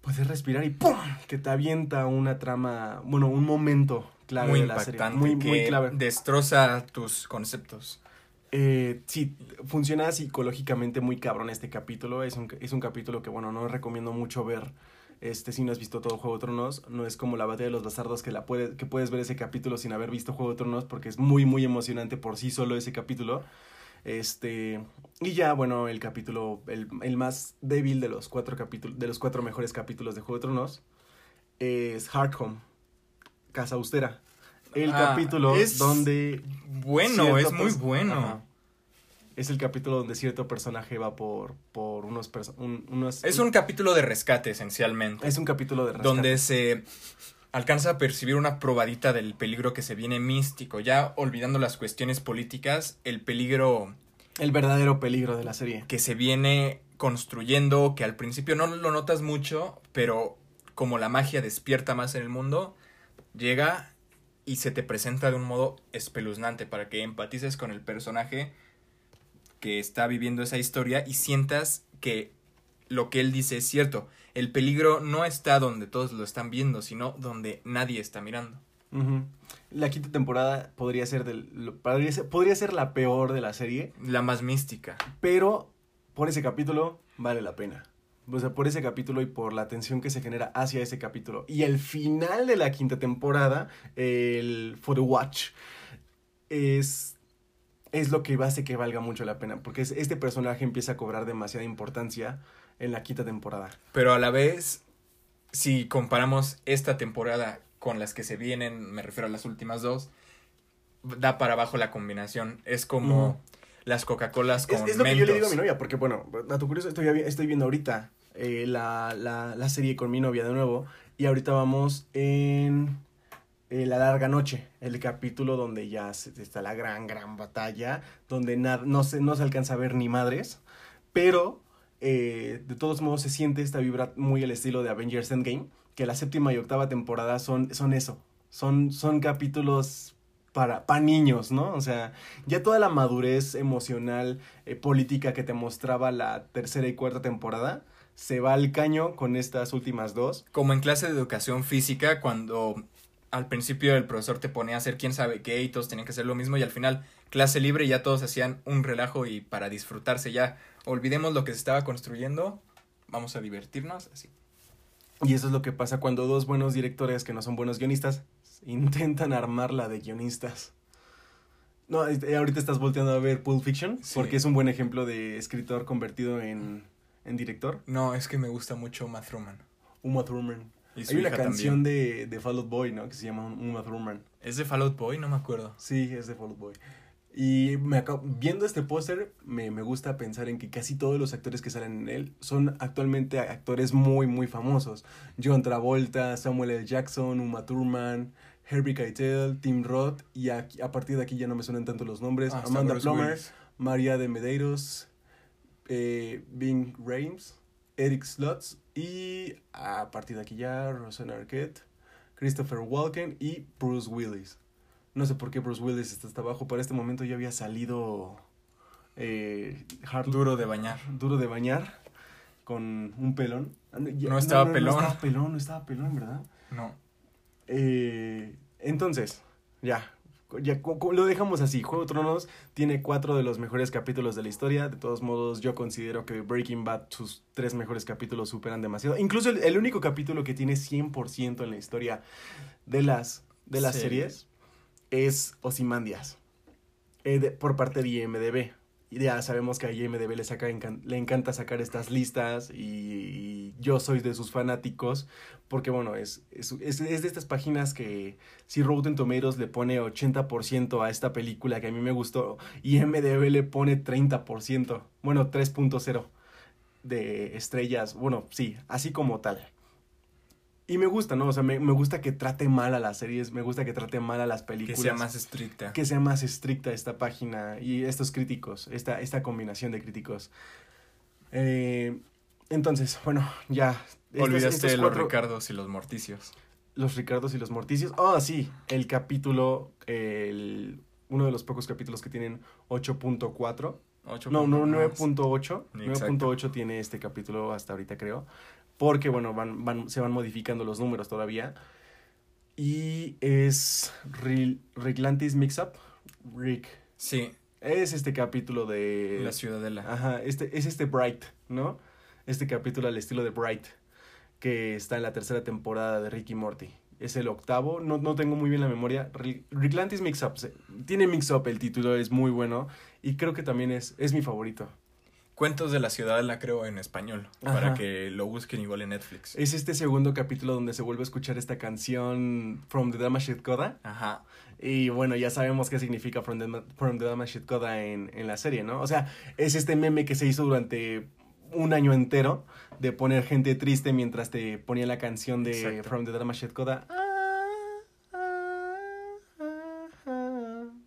poder respirar y ¡pum! que te avienta una trama, bueno, un momento clave muy de la serie. impactante. Muy, que muy clave. Destroza tus conceptos. Eh, sí, funciona psicológicamente muy cabrón este capítulo. Es un, es un capítulo que, bueno, no recomiendo mucho ver. Este, si no has visto todo Juego de Tronos, no es como la batalla de los bastardos que, la puede, que puedes ver ese capítulo sin haber visto Juego de Tronos porque es muy, muy emocionante por sí solo ese capítulo. Este, y ya, bueno, el capítulo, el, el más débil de los cuatro capítulos, de los cuatro mejores capítulos de Juego de Tronos es Hard Home, Casa Austera. El Ah, capítulo es donde Bueno, es muy pers- bueno. Ajá. Es el capítulo donde cierto personaje va por, por unos, perso- un- unos... Es un capítulo de rescate, esencialmente. Es un capítulo de rescate. donde se alcanza a percibir una probadita del peligro que se viene místico. Ya olvidando las cuestiones políticas, el peligro El verdadero peligro de la serie. que se viene construyendo, que al principio no lo notas mucho, pero como la magia despierta más en el mundo, llega y se te presenta de un modo espeluznante para que empatices con el personaje que está viviendo esa historia y sientas que lo que él dice es cierto. El peligro no está donde todos lo están viendo, sino donde nadie está mirando. La quinta temporada podría ser, del, podría, ser, podría ser la peor de la serie, La más mística. pero por ese capítulo vale la pena. O sea, por ese capítulo y por la tensión que se genera hacia ese capítulo. Y el final de la quinta temporada, el For the Watch, es, es lo que hace que valga mucho la pena. Porque es- este personaje empieza a cobrar demasiada importancia en la quinta temporada. Pero a la vez, si comparamos esta temporada con las que se vienen, me refiero a las últimas dos, da para abajo la combinación. Es como las Coca-Colas con Es, es lo que yo le digo a mi novia, porque bueno, dato curioso, estoy, estoy viendo ahorita eh, la, la, la serie con mi novia de nuevo y ahorita vamos en eh, La Larga Noche, el capítulo donde ya está la gran, gran batalla, donde no, se, no se alcanza a ver ni madres, pero eh, de todos modos se siente esta vibra muy al estilo de Avengers Endgame, que la séptima y octava temporada son, son eso, son, son capítulos para, para niños, ¿no? O sea, ya toda la madurez emocional, eh, política que te mostraba la tercera y cuarta temporada, se va al caño con estas últimas dos. Como en clase de educación física, cuando al principio el profesor te ponía a hacer quién sabe qué y todos tenían que hacer lo mismo y al final clase libre ya todos hacían un relajo y para disfrutarse ya olvidemos lo que se estaba construyendo, vamos a divertirnos así. Y eso es lo que pasa cuando dos buenos directores que no son buenos guionistas intentan armarla de guionistas. No, este, ahorita estás volteando a ver Pulp Fiction Sí. porque es un buen ejemplo de escritor convertido en, en director. No, es que me gusta mucho Uma Thurman. Uma Thurman. Y su Hay una canción también. de, de Fall Out Boy, ¿no? Que se llama Uma Thurman. ¿Es de Fallout Boy? No me acuerdo. Sí, es de Fall Out Boy. Y me acabo- viendo este póster, me, me gusta pensar en que casi todos los actores que salen en él son actualmente actores muy, muy famosos. John Travolta, Samuel L. Jackson, Uma Thurman, Herbie Keitel, Tim Roth, y aquí- a partir de aquí ya no me suenan tanto los nombres. Hasta Amanda Plummer. María de Medeiros, eh, Bing Rames, Eric Slutz, y a partir de aquí ya Rosanna Arquette, Christopher Walken y Bruce Willis. No sé por qué Bruce Willis está hasta abajo. Para este momento ya había salido eh, Hard- Duro de bañar. duro de bañar con un pelón. Ah, ya- No estaba pelón. No estaba pelón, no estaba pelón, ¿verdad? No. Eh, entonces, ya, ya lo dejamos así. Juego de Tronos tiene cuatro de los mejores capítulos de la historia. De todos modos, yo considero que Breaking Bad, sus tres mejores capítulos superan demasiado. Incluso el, el único capítulo que tiene 100% en la historia de las, de las Series. series es Ozymandias. eh, por parte de IMDB. Ya sabemos que a IMDB le, saca, le encanta sacar estas listas y, yo soy de sus fanáticos porque bueno, es, es, es- es de estas páginas que si Rotten Tomatoes le pone 80% a esta película que a mí me gustó y IMDB le pone 30%, bueno, 3.0 de estrellas, bueno, sí, así como tal. Y me gusta, ¿no? O sea, me, me gusta que trate mal a las series, me gusta que trate mal a las Que películas sea más estricta. que sea más estricta esta página y estos críticos, esta, esta combinación de críticos. Eh, entonces, bueno, ya. Olvidaste estos de los Ricardos y los Morticios. Los Ricardos y los Morticios. Oh, sí, el capítulo, el, uno de los pocos capítulos que tienen 8.4. Ocho No, no, puntos más. 9.8. Exacto. 9.8 tiene este capítulo hasta ahorita, creo. Porque, bueno, van, van, se van modificando los números todavía. Y es Ril- Ricklantis Mix Up. Rick. Sí, Es este capítulo de... La Ciudadela. Ajá, este, es este Bright, ¿no? Este capítulo al estilo de Bright, que está en la tercera temporada de Ricky Morty. Es el octavo, no, no tengo muy bien la memoria. Ri- Ricklantis Mix Up, se- tiene Mix Up el título, es muy bueno. Y creo que también es, es mi favorito. Cuentos de la ciudad la creo en español, para que lo busquen igual en Netflix. Es este segundo capítulo donde se vuelve a escuchar esta canción From the Dama Shit Coda. Ajá. Y bueno, ya sabemos qué significa From the, From the Dama en, en la serie, ¿no? O sea, es este meme que se hizo durante un año entero de poner gente triste mientras te ponía la canción de Exacto. From the Dama Shit Coda.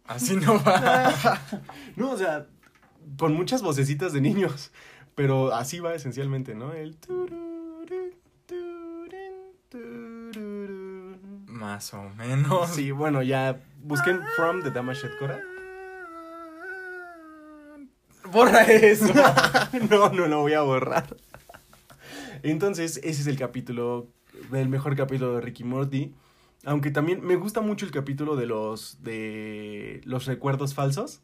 Así no va. no, o sea, con muchas vocecitas de niños, pero así va esencialmente, ¿no? El. Más o menos. Sí, bueno, ya busquen From the Dama Shit Coda. Borra eso. no, no lo voy a borrar. Entonces, ese es el capítulo, el mejor capítulo de Ricky Morty. Aunque también me gusta mucho el capítulo de los de los recuerdos falsos.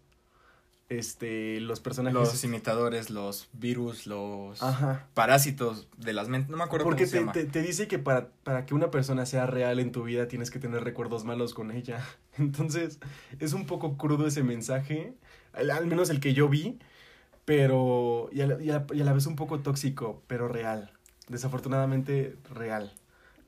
Este, los personajes. Los imitadores, los virus, los Ajá. parásitos de las mentes. No me acuerdo Porque cómo se te, llama. te, te dice que para, para que una persona sea real en tu vida tienes que tener recuerdos malos con ella. Entonces, es un poco crudo ese mensaje, al, al menos el que yo vi, pero y a, la, y a- y a la vez un poco tóxico, pero real. Desafortunadamente real.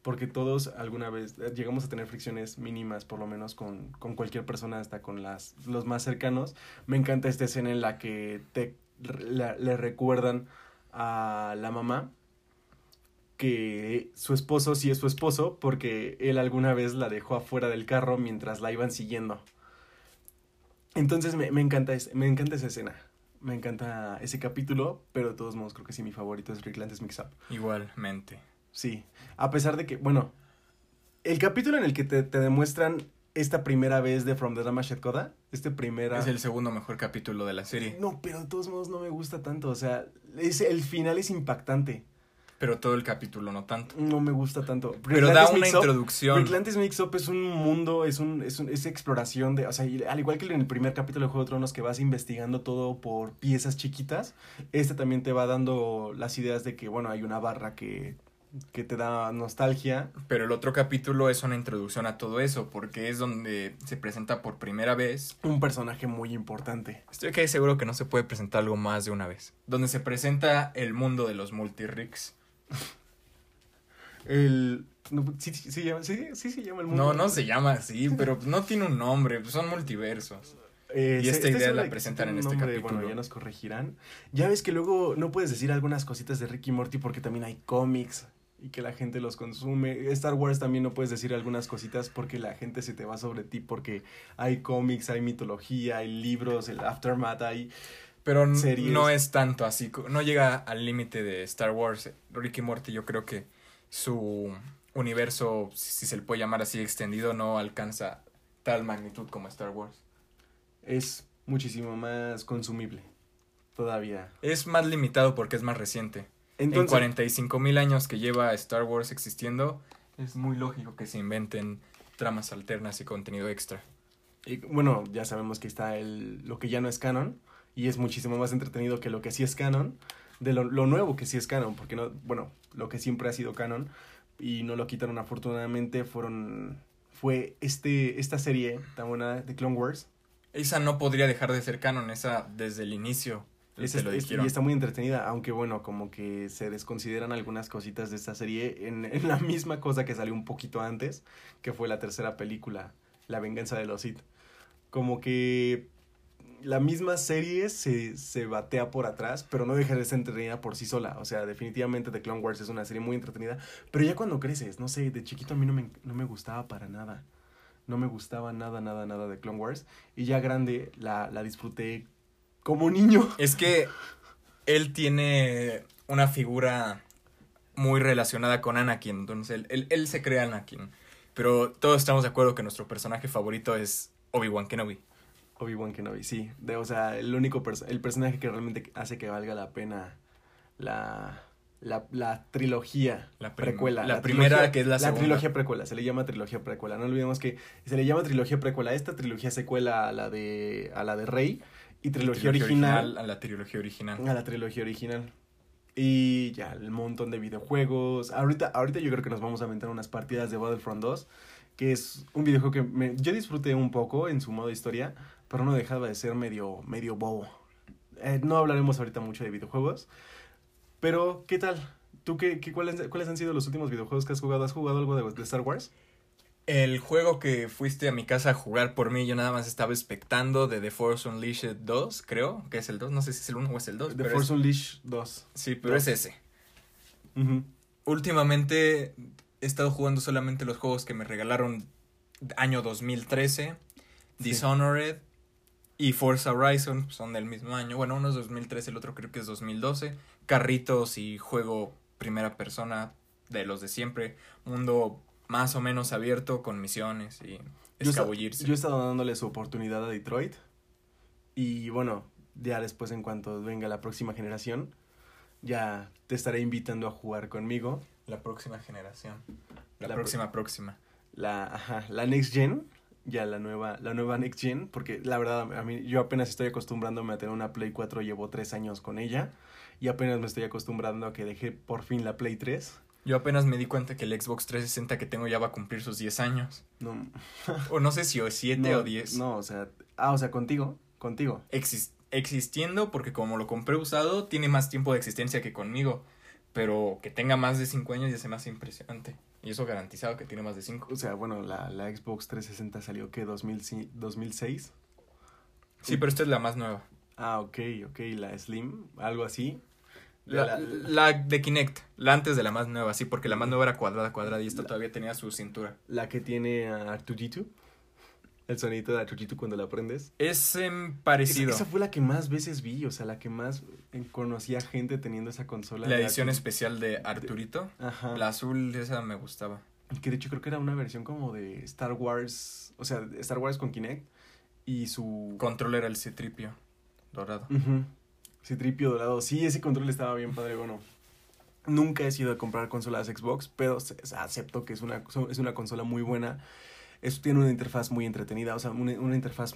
Porque todos alguna vez eh, llegamos a tener fricciones mínimas, por lo menos con, con cualquier persona, hasta con las, los más cercanos. Me encanta esta escena en la que te, la- le recuerdan a la mamá que su esposo sí es su esposo porque él alguna vez la dejó afuera del carro mientras la iban siguiendo. Entonces me, me encanta, es- me encanta esa escena. Me encanta ese capítulo, pero de todos modos creo que sí mi favorito es Ricklands Mix Up. Igualmente. Sí, a pesar de que, bueno, el capítulo en el que te, te demuestran esta primera vez de From the Dama Shed Coda, este primera... Es el segundo mejor capítulo de la serie. No, pero de todos modos no me gusta tanto, o sea, es, el final es impactante, Pero todo el capítulo no tanto. no me gusta tanto. Pero da una Mix introducción. Atlantis Mix Up es un mundo, es un, es un, es exploración de, o sea, al igual que en el primer capítulo de Juego de Tronos que vas investigando todo por piezas chiquitas, este también te va dando las ideas de que, bueno, hay una barra que, que te da nostalgia. Pero el otro capítulo es una introducción a todo eso, porque es donde se presenta por primera vez. Un personaje muy importante. Estoy casi seguro que no se puede presentar algo más de una vez. Donde se presenta el mundo de los multiricks. El... No, sí, sí, se llama el mundo. No, no se llama así, pero no tiene un nombre, pues son multiversos. Eh, Y esta estoy idea la presentan en este nombre, capítulo. Bueno, ya nos corregirán. Ya ves que luego no puedes decir algunas cositas de Ricky Morty porque también hay cómics y que la gente los consume. Star Wars también no puedes decir algunas cositas porque la gente se te va sobre ti porque hay cómics, hay mitología, hay libros, el Aftermath, hay... Pero Series. no es tanto así, no llega al límite de Star Wars. Ricky Morty, yo creo que su universo, si se le puede llamar así extendido, no alcanza tal magnitud como Star Wars. Es muchísimo más consumible todavía. Es más limitado porque es más reciente. En Entonces, 45 mil años que lleva Star Wars existiendo, es muy lógico que se inventen tramas alternas y contenido extra. y, bueno, ya sabemos que está el, lo que ya no es canon y es muchísimo más entretenido que lo que sí es canon, de lo, lo nuevo que sí es canon, porque no, bueno, lo que siempre ha sido canon y no lo quitaron afortunadamente fueron fue este esta serie tan buena de Clone Wars. Esa no podría dejar de ser canon, esa desde el inicio. Es- te lo dijeron. y está muy entretenida, aunque bueno, como que se desconsideran algunas cositas de esta serie en, en la misma cosa que salió un poquito antes, que fue la tercera película, La venganza de los Sith. Como que la misma serie se, se batea por atrás, pero no deja de ser entretenida por sí sola. O sea, definitivamente The Clone Wars es una serie muy entretenida, pero ya cuando creces, no sé, de chiquito a mí no me, no me gustaba para nada. No me gustaba nada, nada, nada de Clone Wars. Y ya grande la, la disfruté como niño. Es que él tiene una figura muy relacionada con Anakin, entonces él, él, él se cree Anakin. Pero todos estamos de acuerdo que nuestro personaje favorito es Obi-Wan Kenobi. Obi-Wan Kenobi, sí. De, o sea, el único perso- el personaje que realmente hace que valga la pena la, la, la trilogía La precuela. la primera, que es la segunda. trilogía precuela, se le llama trilogía precuela. No olvidemos que se le llama trilogía precuela. Esta trilogía secuela a la de, a la de Rey y trilogía, original, A la trilogía original. a la trilogía original. Y ya, el montón de videojuegos. Ahorita, ahorita yo creo que nos vamos a aventar unas partidas de Battlefront 2, que es un videojuego que me- yo disfruté un poco en su modo historia, pero no dejaba de ser medio, medio bobo. eh, no hablaremos ahorita mucho de videojuegos. Pero, ¿qué tal? ¿Tú qué, qué cuáles, cuáles han sido los últimos videojuegos que has jugado? ¿Has jugado algo de, de Star Wars? El juego que fuiste a mi casa a jugar por mí, yo nada más estaba expectando de The Force Unleashed 2, creo, que es el 2, no sé si es el 1 o es el 2. The Force es- Unleashed 2. Sí, pero es ese. Últimamente he estado jugando solamente los juegos que me regalaron año 2013, Sí. Dishonored y Forza Horizon, son del mismo año. Bueno, uno es 2013, el otro creo que es 2012. Carritos y juego primera persona de los de siempre. Mundo más o menos abierto con misiones y escabullirse. yo he estado dándole su oportunidad a Detroit. Y bueno, ya después, en cuanto venga la próxima generación, ya te estaré invitando a jugar conmigo. La próxima generación. La, La próxima, próxima. La, ajá, la Next Gen. Ya la nueva, la nueva Next Gen. Porque la verdad, a mí, yo apenas estoy acostumbrándome a tener una Play 4. Llevo tres años con ella. Y apenas me estoy acostumbrando a que dejé por fin la Play 3. Yo apenas me di cuenta que el Xbox 360 que tengo ya va a cumplir sus 10 años. No, O no sé si o 7 no, o 10. No, o sea, ah, o sea, contigo, contigo. Exis- existiendo porque como lo compré usado, tiene más tiempo de existencia que conmigo. Pero que tenga más de 5 años ya se me hace impresionante. Y eso garantizado que tiene más de 5. O sea, bueno, la, la Xbox 360 salió que 2000, 2006. Sí, pero esta es la más nueva. Ah, ok, ok, la Slim, algo así. La, la de Kinect, la antes de la más nueva, sí, porque la más nueva era cuadrada, cuadrada y esta todavía tenía su cintura. la que tiene a Artujitu. El sonito de Artujitu cuando la prendes. Es em, Esa, parecido. esa fue la que más veces vi, o sea, la que más eh, conocía gente teniendo esa consola. La edición Artu- especial de Arturito. Ajá. La azul, esa me gustaba. Que de hecho creo que era una versión como de Star Wars, o sea, Star Wars con Kinect y su... Control era el citripio dorado. Ujú. Citripio dorado. Sí, ese control estaba bien padre. Bueno, nunca he sido de comprar consolas Xbox, pero acepto que es una, es una consola muy buena. Eso tiene una interfaz muy entretenida, o sea, una, una interfaz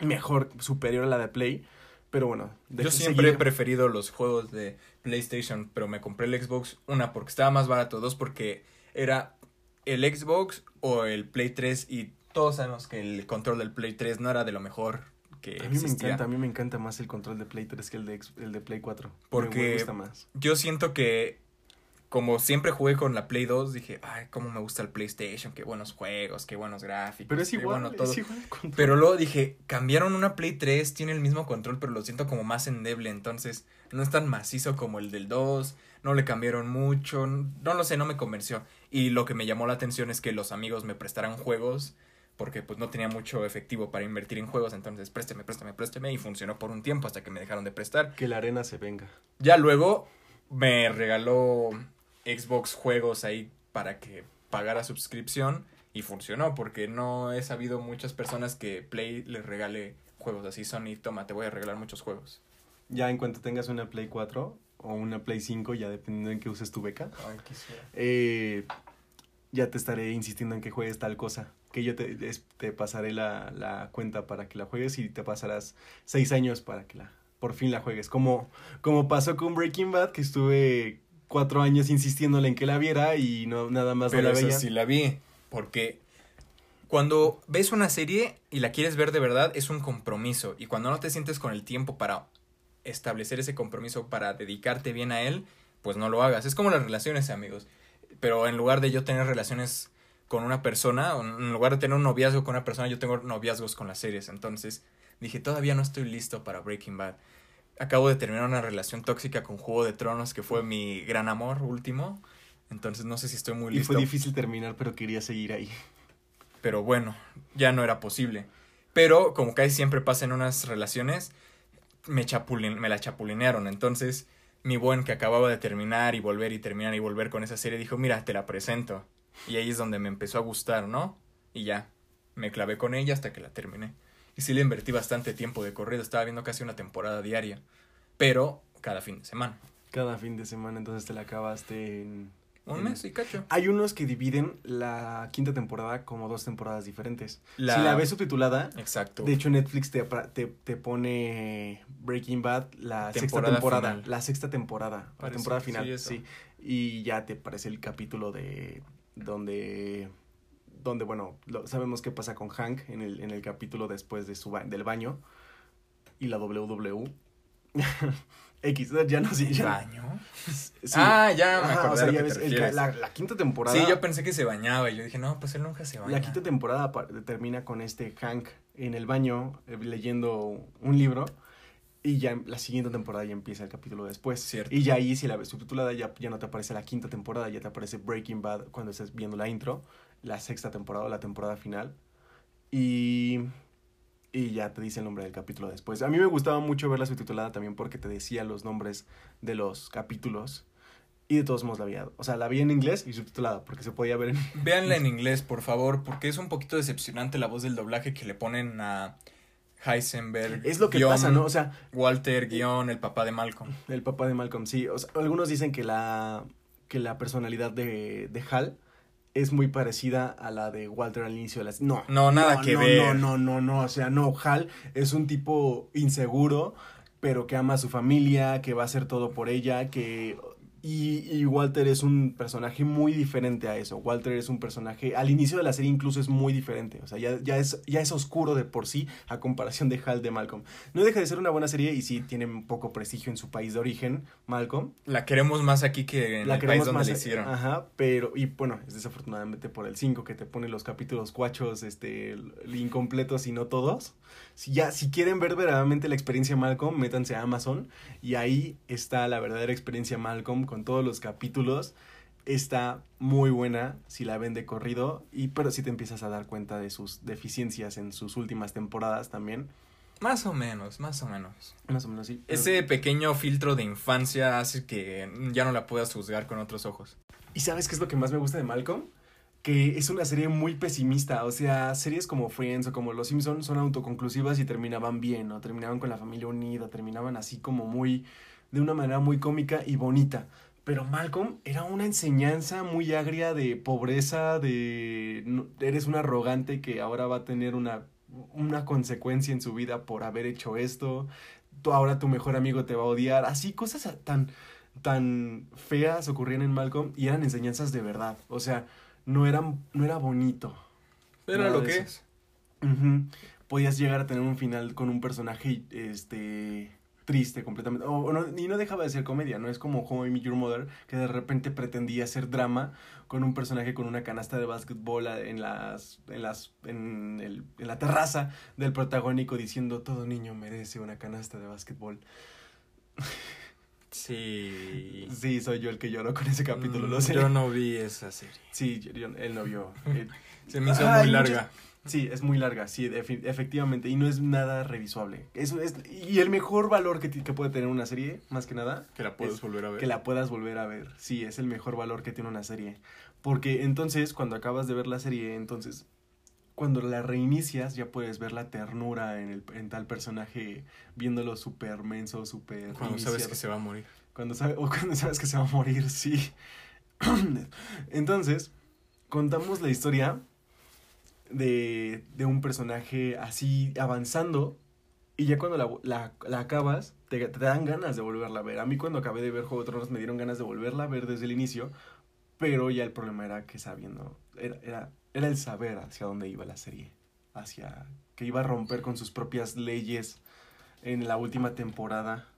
mejor, superior a la de Play. Pero bueno, Yo siempre he preferido los juegos de PlayStation, pero me compré el Xbox, una porque estaba más barato, dos porque era el Xbox o el Play 3 y todos sabemos que el control del Play 3 no era de lo mejor que A mí me encanta, a mí me encanta más el control de Play 3 que el de, el de Play 4. Me- Porque- me gusta más. Yo siento que como siempre jugué con la Play 2, dije, ay, cómo me gusta el PlayStation, qué buenos juegos, qué buenos gráficos. Pero es qué igual, bueno todo". es igual. Pero luego dije, cambiaron una Play 3, tiene el mismo control, pero lo siento como más endeble, entonces no es tan macizo como el del 2, no le cambiaron mucho, no lo sé, no me convenció. Y lo que me llamó la atención es que los amigos me prestaran juegos, porque pues no tenía mucho efectivo para invertir en juegos, entonces présteme, présteme, présteme, y funcionó por un tiempo hasta que me dejaron de prestar. Que la arena se venga. Ya luego me regaló Xbox juegos ahí para que pagara suscripción y funcionó porque no he sabido muchas personas que Play les regale juegos así. Sony, toma, te voy a regalar muchos juegos. Ya en cuanto tengas una Play 4 o una Play 5, ya dependiendo en que uses tu beca, eh, ya te estaré insistiendo en que juegues tal cosa. Que yo te, te pasaré la, la cuenta para que la juegues y te pasarás seis años para que la por fin la juegues. Como, como pasó con Breaking Bad, que estuve cuatro años insistiéndole en que la viera y no nada más Pero no la veía. sí la vi. Porque cuando ves una serie y la quieres ver de verdad, es un compromiso. Y cuando no te sientes con el tiempo para establecer ese compromiso, para dedicarte bien a él, pues no lo hagas. Es como las relaciones, amigos. Pero en lugar de yo tener relaciones con una persona, en lugar de tener un noviazgo con una persona, yo tengo noviazgos con las series. Entonces dije, todavía no estoy listo para Breaking Bad. Acabo de terminar una relación tóxica con Juego de Tronos, que fue mi gran amor último. Entonces no sé si estoy muy y listo. fue difícil terminar, pero quería seguir ahí. Pero bueno, ya no era posible. Pero como casi siempre pasa en unas relaciones, me, chapulin me la chapulinearon. Entonces, mi buen que acababa de terminar y volver y terminar y volver con esa serie dijo, mira, te la presento. Y ahí es donde me empezó a gustar, ¿no? Y ya, me clavé con ella hasta que la terminé. Y sí le invertí bastante tiempo de corrido, estaba viendo casi una temporada diaria. Pero cada fin de semana. Cada fin de semana, entonces te la acabaste en... Un mes y cacho. Hay unos que dividen la quinta temporada como dos temporadas diferentes. La- Si la ves subtitulada, Exacto. de hecho Netflix te, te, te pone Breaking Bad la sexta Temporada temporada. final. La sexta temporada. La temporada final, sí. Y ya te parece el capítulo de donde donde bueno, lo- sabemos qué pasa con Hank en el, en el capítulo después de su ba- del baño y la WW X, ya no sé. Ya, ¿Baño? sí. Ah, ya me Ajá, acordé o sea, de lo ya que ves, el la, la quinta temporada. Sí, yo pensé que se bañaba y yo dije, no, pues él nunca se baña. La quinta temporada termina con este Hank en el baño eh, leyendo un libro. Y ya la siguiente temporada ya empieza el capítulo después. Cierto. Y ya ahí, si la ves subtitulada, ya, ya no te aparece la quinta temporada, ya te aparece Breaking Bad cuando estés viendo la intro, la sexta temporada o la temporada final. Y, y ya te dice el nombre del capítulo después. A mí me gustaba mucho verla subtitulada también porque te decía los nombres de los capítulos. Y de todos modos la vi, o sea, la vi en inglés y subtitulada porque se podía ver en Véanla en inglés, por favor, porque es un poquito decepcionante la voz del doblaje que le ponen a Heisenberg. Es lo que guion pasa, ¿no? O sea, Walter, guion, el papá de Malcolm. el papá de Malcolm, sí. O sea, algunos dicen que la, que la personalidad de, de Hal es muy parecida a la de Walter al inicio de las... No, No, nada que no, ver. No, no, no, no. O sea, no, Hal es un tipo inseguro, pero que ama a su familia, que va a hacer todo por ella, que... Y, y Walter es un personaje muy diferente a eso. Walter es un personaje, al inicio de la serie incluso es muy diferente. O sea, ya, ya, es, ya es oscuro de por sí a comparación de Hal de Malcolm. No deja de ser una buena serie y sí tiene un poco prestigio en su país de origen, Malcolm. La queremos más aquí que en la el país queremos donde más. la hicieron. Ajá, pero, y bueno, es desafortunadamente por el 5 que te pone los capítulos cuachos, este, incompletos y no todos. Si ya, si quieren ver verdaderamente la experiencia Malcolm, métanse a Amazon y ahí está la verdadera experiencia Malcolm con todos los capítulos. Está muy buena si la ven de corrido, y pero si te empiezas a dar cuenta de sus deficiencias en sus últimas temporadas también. Más o menos, más o menos. Más o menos sí. Ese pequeño filtro de infancia hace que ya no la puedas juzgar con otros ojos. ¿Y sabes qué es lo que más me gusta de Malcolm? Que es una serie muy pesimista. O sea, series como Friends o como Los Simpsons son autoconclusivas y terminaban bien, ¿no? Terminaban con la familia unida, terminaban así como muy. de una manera muy cómica y bonita. Pero Malcolm era una enseñanza muy agria de pobreza, de. eres un arrogante que ahora va a tener una, una consecuencia en su vida por haber hecho esto. Tú, ahora tu mejor amigo te va a odiar. Así, cosas tan tan feas ocurrían en Malcolm y eran enseñanzas de verdad. O sea, no eran, no era bonito. Nada lo que es. Podías llegar a tener un final con un personaje este triste completamente. O, o no, y no dejaba de ser comedia, no es como How I Met Your Mother, que de repente pretendía hacer drama con un personaje con una canasta de básquetbol en las, en las, en, el, en la terraza del protagónico diciendo todo niño merece una canasta de básquetbol. Sí. Sí, soy yo el que lloró con ese capítulo, lo Mm, sé. Yo no vi esa serie. Sí, yo- yo- él no vio. eh, Se me hizo Ay, muy larga. Sí, es muy larga, sí, efectivamente, y no es nada revisuable. Eso es, y el mejor valor que, que puede tener una serie, más que nada, Que la puedes es volver a ver. que la puedas volver a ver. Sí, es el mejor valor que tiene una serie. Porque entonces, cuando acabas de ver la serie, entonces, cuando la reinicias, ya puedes ver la ternura en, el, en tal personaje, viéndolo súper menso, súper... Cuando sabes que se va a morir. Cuando sabe, o cuando sabes que se va a morir, sí. Entonces, contamos la historia de, de un personaje así avanzando y ya cuando la, la, la acabas, te, te dan ganas de volverla a ver. A mí cuando acabé de ver Juego de Tronos me dieron ganas de volverla a ver desde el inicio, pero ya el problema era que sabiendo, era, era, era el saber hacia dónde iba la serie, hacia que iba a romper con sus propias leyes en la última temporada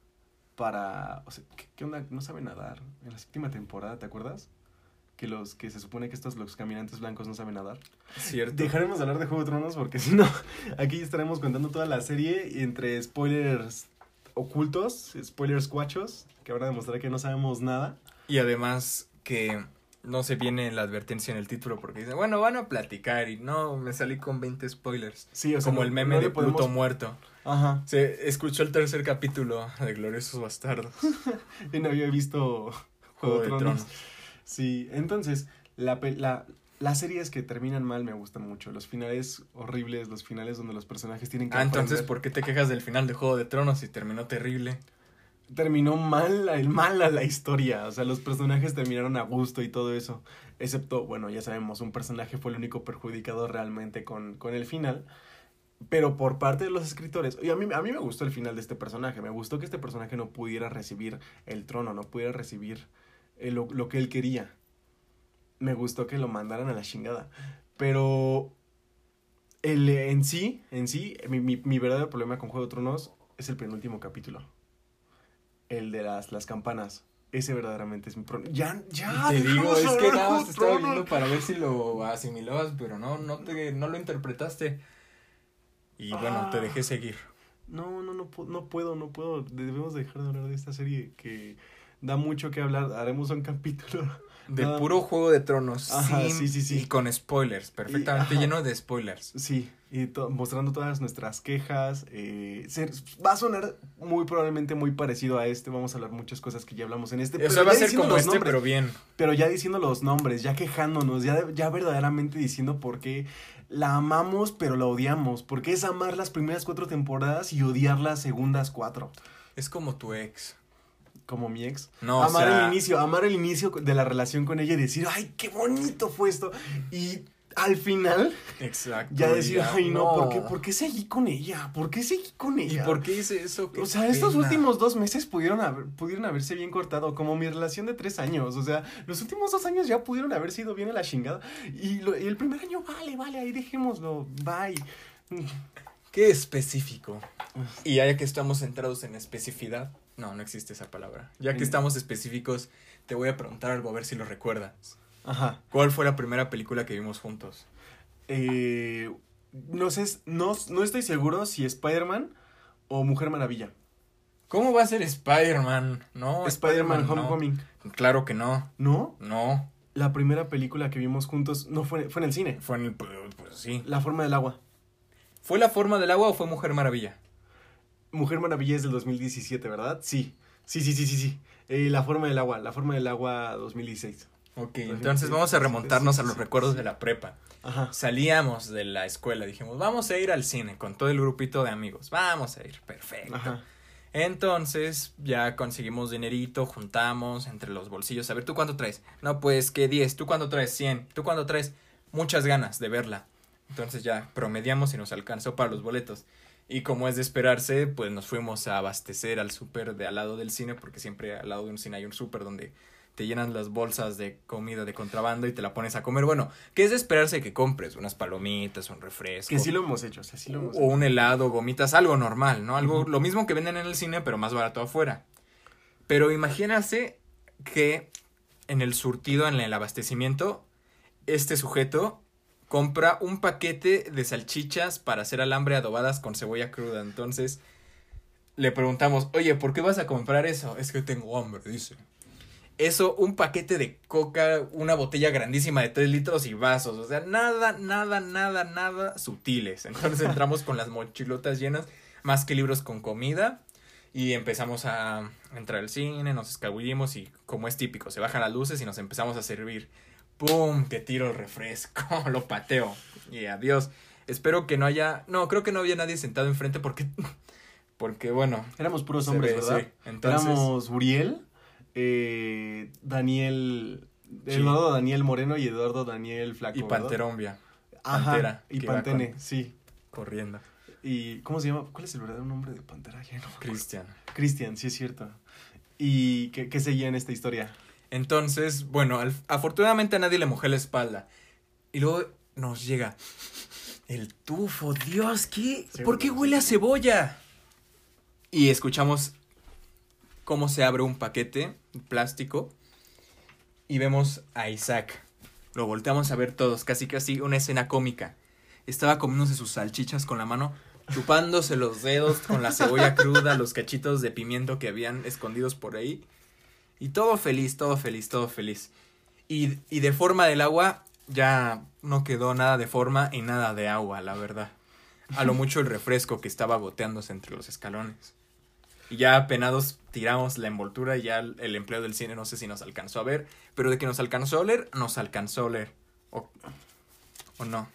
para... O sea, ¿qué, qué onda? No sabe nadar. En la séptima temporada, ¿te acuerdas? Que los que se supone que estos los caminantes blancos no saben nadar. Cierto. Dejaremos de hablar de Juego de Tronos porque si no, aquí estaremos contando toda la serie entre spoilers ocultos, spoilers cuachos, que ahora demostrará que no sabemos nada. Y además que no se viene la advertencia en el título porque dicen, bueno, van a platicar y no, me salí con 20 spoilers. Sí, o sea, Como no- el meme no de podemos- Pluto muerto. Ajá. Se escuchó el tercer capítulo de Gloriosos Bastardos. Y no había visto Juego, de Tronos. Tronos. Sí, entonces, la, la, las series que terminan mal me gustan mucho. Los finales horribles, los finales donde los personajes tienen que Ah, entonces. ¿por qué te quejas del final de Juego de Tronos y terminó terrible? Terminó mal, la- mala la historia. O sea, los personajes terminaron a gusto y todo eso. Excepto, bueno, ya sabemos, un personaje fue el único perjudicado realmente con, con el final. Pero por parte de los escritores, y a mí, a mí me gustó el final de este personaje. Me gustó que este personaje no pudiera recibir el trono, no pudiera recibir eh, lo, lo que él quería. Me gustó que lo mandaran a la chingada. Pero el, en sí, en sí, mi, mi verdadero problema con Juego de Tronos es el penúltimo capítulo. El de las, las campanas. Ese verdaderamente es mi problema. Ya, ya. te digo, es que nada más te estaba viendo para ver si lo asimilabas, pero no, no te, no lo interpretaste. Y bueno, te Ah. dejé seguir. No, no, no, no puedo, no puedo. Debemos dejar de hablar de esta serie que da mucho que hablar. Haremos un capítulo. De Nada- puro Juego de Tronos. Ajá, sin- sí, sí, sí. Y con spoilers, perfectamente lleno de spoilers. Sí, y to- mostrando todas nuestras quejas. eh, se- va a sonar muy probablemente muy parecido a este. Vamos a hablar muchas cosas que ya hablamos en este. O pero sea, va a ya ser diciendo como los este, nombres. pero bien. Pero ya diciendo los nombres, ya quejándonos, ya, ya verdaderamente diciendo por qué la amamos, pero la odiamos. Porque es amar las primeras cuatro temporadas y odiar las segundas cuatro. Es como tu ex. Como mi ex. No, o amar sea- el inicio, amar el inicio de la relación con ella y decir, ay, qué bonito fue esto. Y al final, Exacto. ya y decir, ya, ay, no, ¿por qué, ¿por qué seguí con ella? ¿Por qué seguí con ¿Y ella? por qué hice eso? Qué O sea, estos últimos dos meses pudieron, haber, pudieron haberse bien cortado, como mi relación de tres años. O sea, los últimos dos años ya pudieron haber sido bien a la chingada. Y, lo- y el primer año, vale, vale, ahí dejémoslo, bye. Qué específico. Y ya que estamos centrados en especificidad. No, no existe esa palabra. Ya que En- estamos específicos, te voy a preguntar algo a ver si lo recuerdas. Ajá. ¿Cuál fue la primera película que vimos juntos? Eh, no sé, no, no estoy seguro si Spider-Man o Mujer Maravilla. ¿Cómo va a ser Spider-Man? No, Spider-Man. Homecoming. Claro que no. ¿No? No. La primera película que vimos juntos no fue, fue en el cine. Fue en el. Pues sí. La forma del agua. ¿Fue La Forma del Agua o fue Mujer Maravilla? Mujer Maravilla es del 2017, ¿verdad? Sí. Sí, sí, sí, sí, sí. Eh, la forma del agua. La forma del agua 2016. Ok, entonces vamos a remontarnos a los recuerdos de la prepa. Ajá. Salíamos de la escuela, dijimos, vamos a ir al cine con todo el grupito de amigos. Vamos a ir, perfecto. Ajá. Entonces ya conseguimos dinerito, juntamos entre los bolsillos. A ver, ¿tú cuánto traes? No, pues que 10. ¿Tú cuánto traes? 100. ¿Tú cuánto traes? Muchas ganas de verla. Entonces ya promediamos y nos alcanzó para los boletos. Y como es de esperarse, pues nos fuimos a abastecer al súper de al lado del cine, porque siempre al lado de un cine hay un súper donde te llenan las bolsas de comida de contrabando y te la pones a comer. Bueno, ¿qué es de esperarse que compres? Unas palomitas, un refresco. Que sí lo hemos hecho, o sea, sí lo hemos O un helado, gomitas, algo normal, ¿no? Algo, lo mismo que venden en el cine, pero más barato afuera. Pero imagínate que en el surtido, en el abastecimiento, este sujeto compra un paquete de salchichas para hacer alambre adobadas con cebolla cruda. Entonces, le preguntamos, oye, ¿por qué vas a comprar eso? Es que tengo hambre, dice. Eso, un paquete de coca, una botella grandísima de 3 litros y vasos. O sea, nada, nada, nada, nada sutiles. Entonces entramos con las mochilotas llenas, más que libros con comida. Y empezamos a entrar al cine, nos escabullimos y como es típico, se bajan las luces y nos empezamos a servir. ¡Pum! Que tiro el refresco, lo pateo. Y adiós. Espero que no haya... No, creo que no había nadie sentado enfrente porque... Porque bueno... Éramos puros hombres, ve, ¿verdad? sí. Entonces... Éramos Uriel, eh, Daniel, Sí. Eduardo Daniel Moreno y Eduardo Daniel Flaco. Y. Panterombia, Ajá, Pantera, y Pantene, con- sí. corriendo. ¿Y cómo se llama? ¿Cuál es el verdadero nombre de Pantera? No. Cristian. Cristian, sí es cierto. ¿Y qué, qué seguía en esta historia? Entonces, bueno, al- afortunadamente a nadie le mojé la espalda. Y luego nos llega el tufo. Dios, ¿qué? Sí, ¿Por qué huele a cebolla? Y escuchamos cómo se abre un paquete plástico y vemos a Isaac. Lo volteamos a ver todos, casi casi una escena cómica. Estaba comiéndose sus salchichas con la mano, chupándose los dedos con la cebolla cruda, los cachitos de pimiento que habían escondidos por ahí. Y todo feliz, todo feliz, todo feliz. Y, y de forma del agua ya no quedó nada de forma y nada de agua, la verdad. A lo mucho el refresco que estaba goteándose entre los escalones. Y ya apenados tiramos la envoltura y ya el, empleo del cine no sé si nos alcanzó a ver, pero de que nos alcanzó a oler, nos alcanzó a oler. O, o no.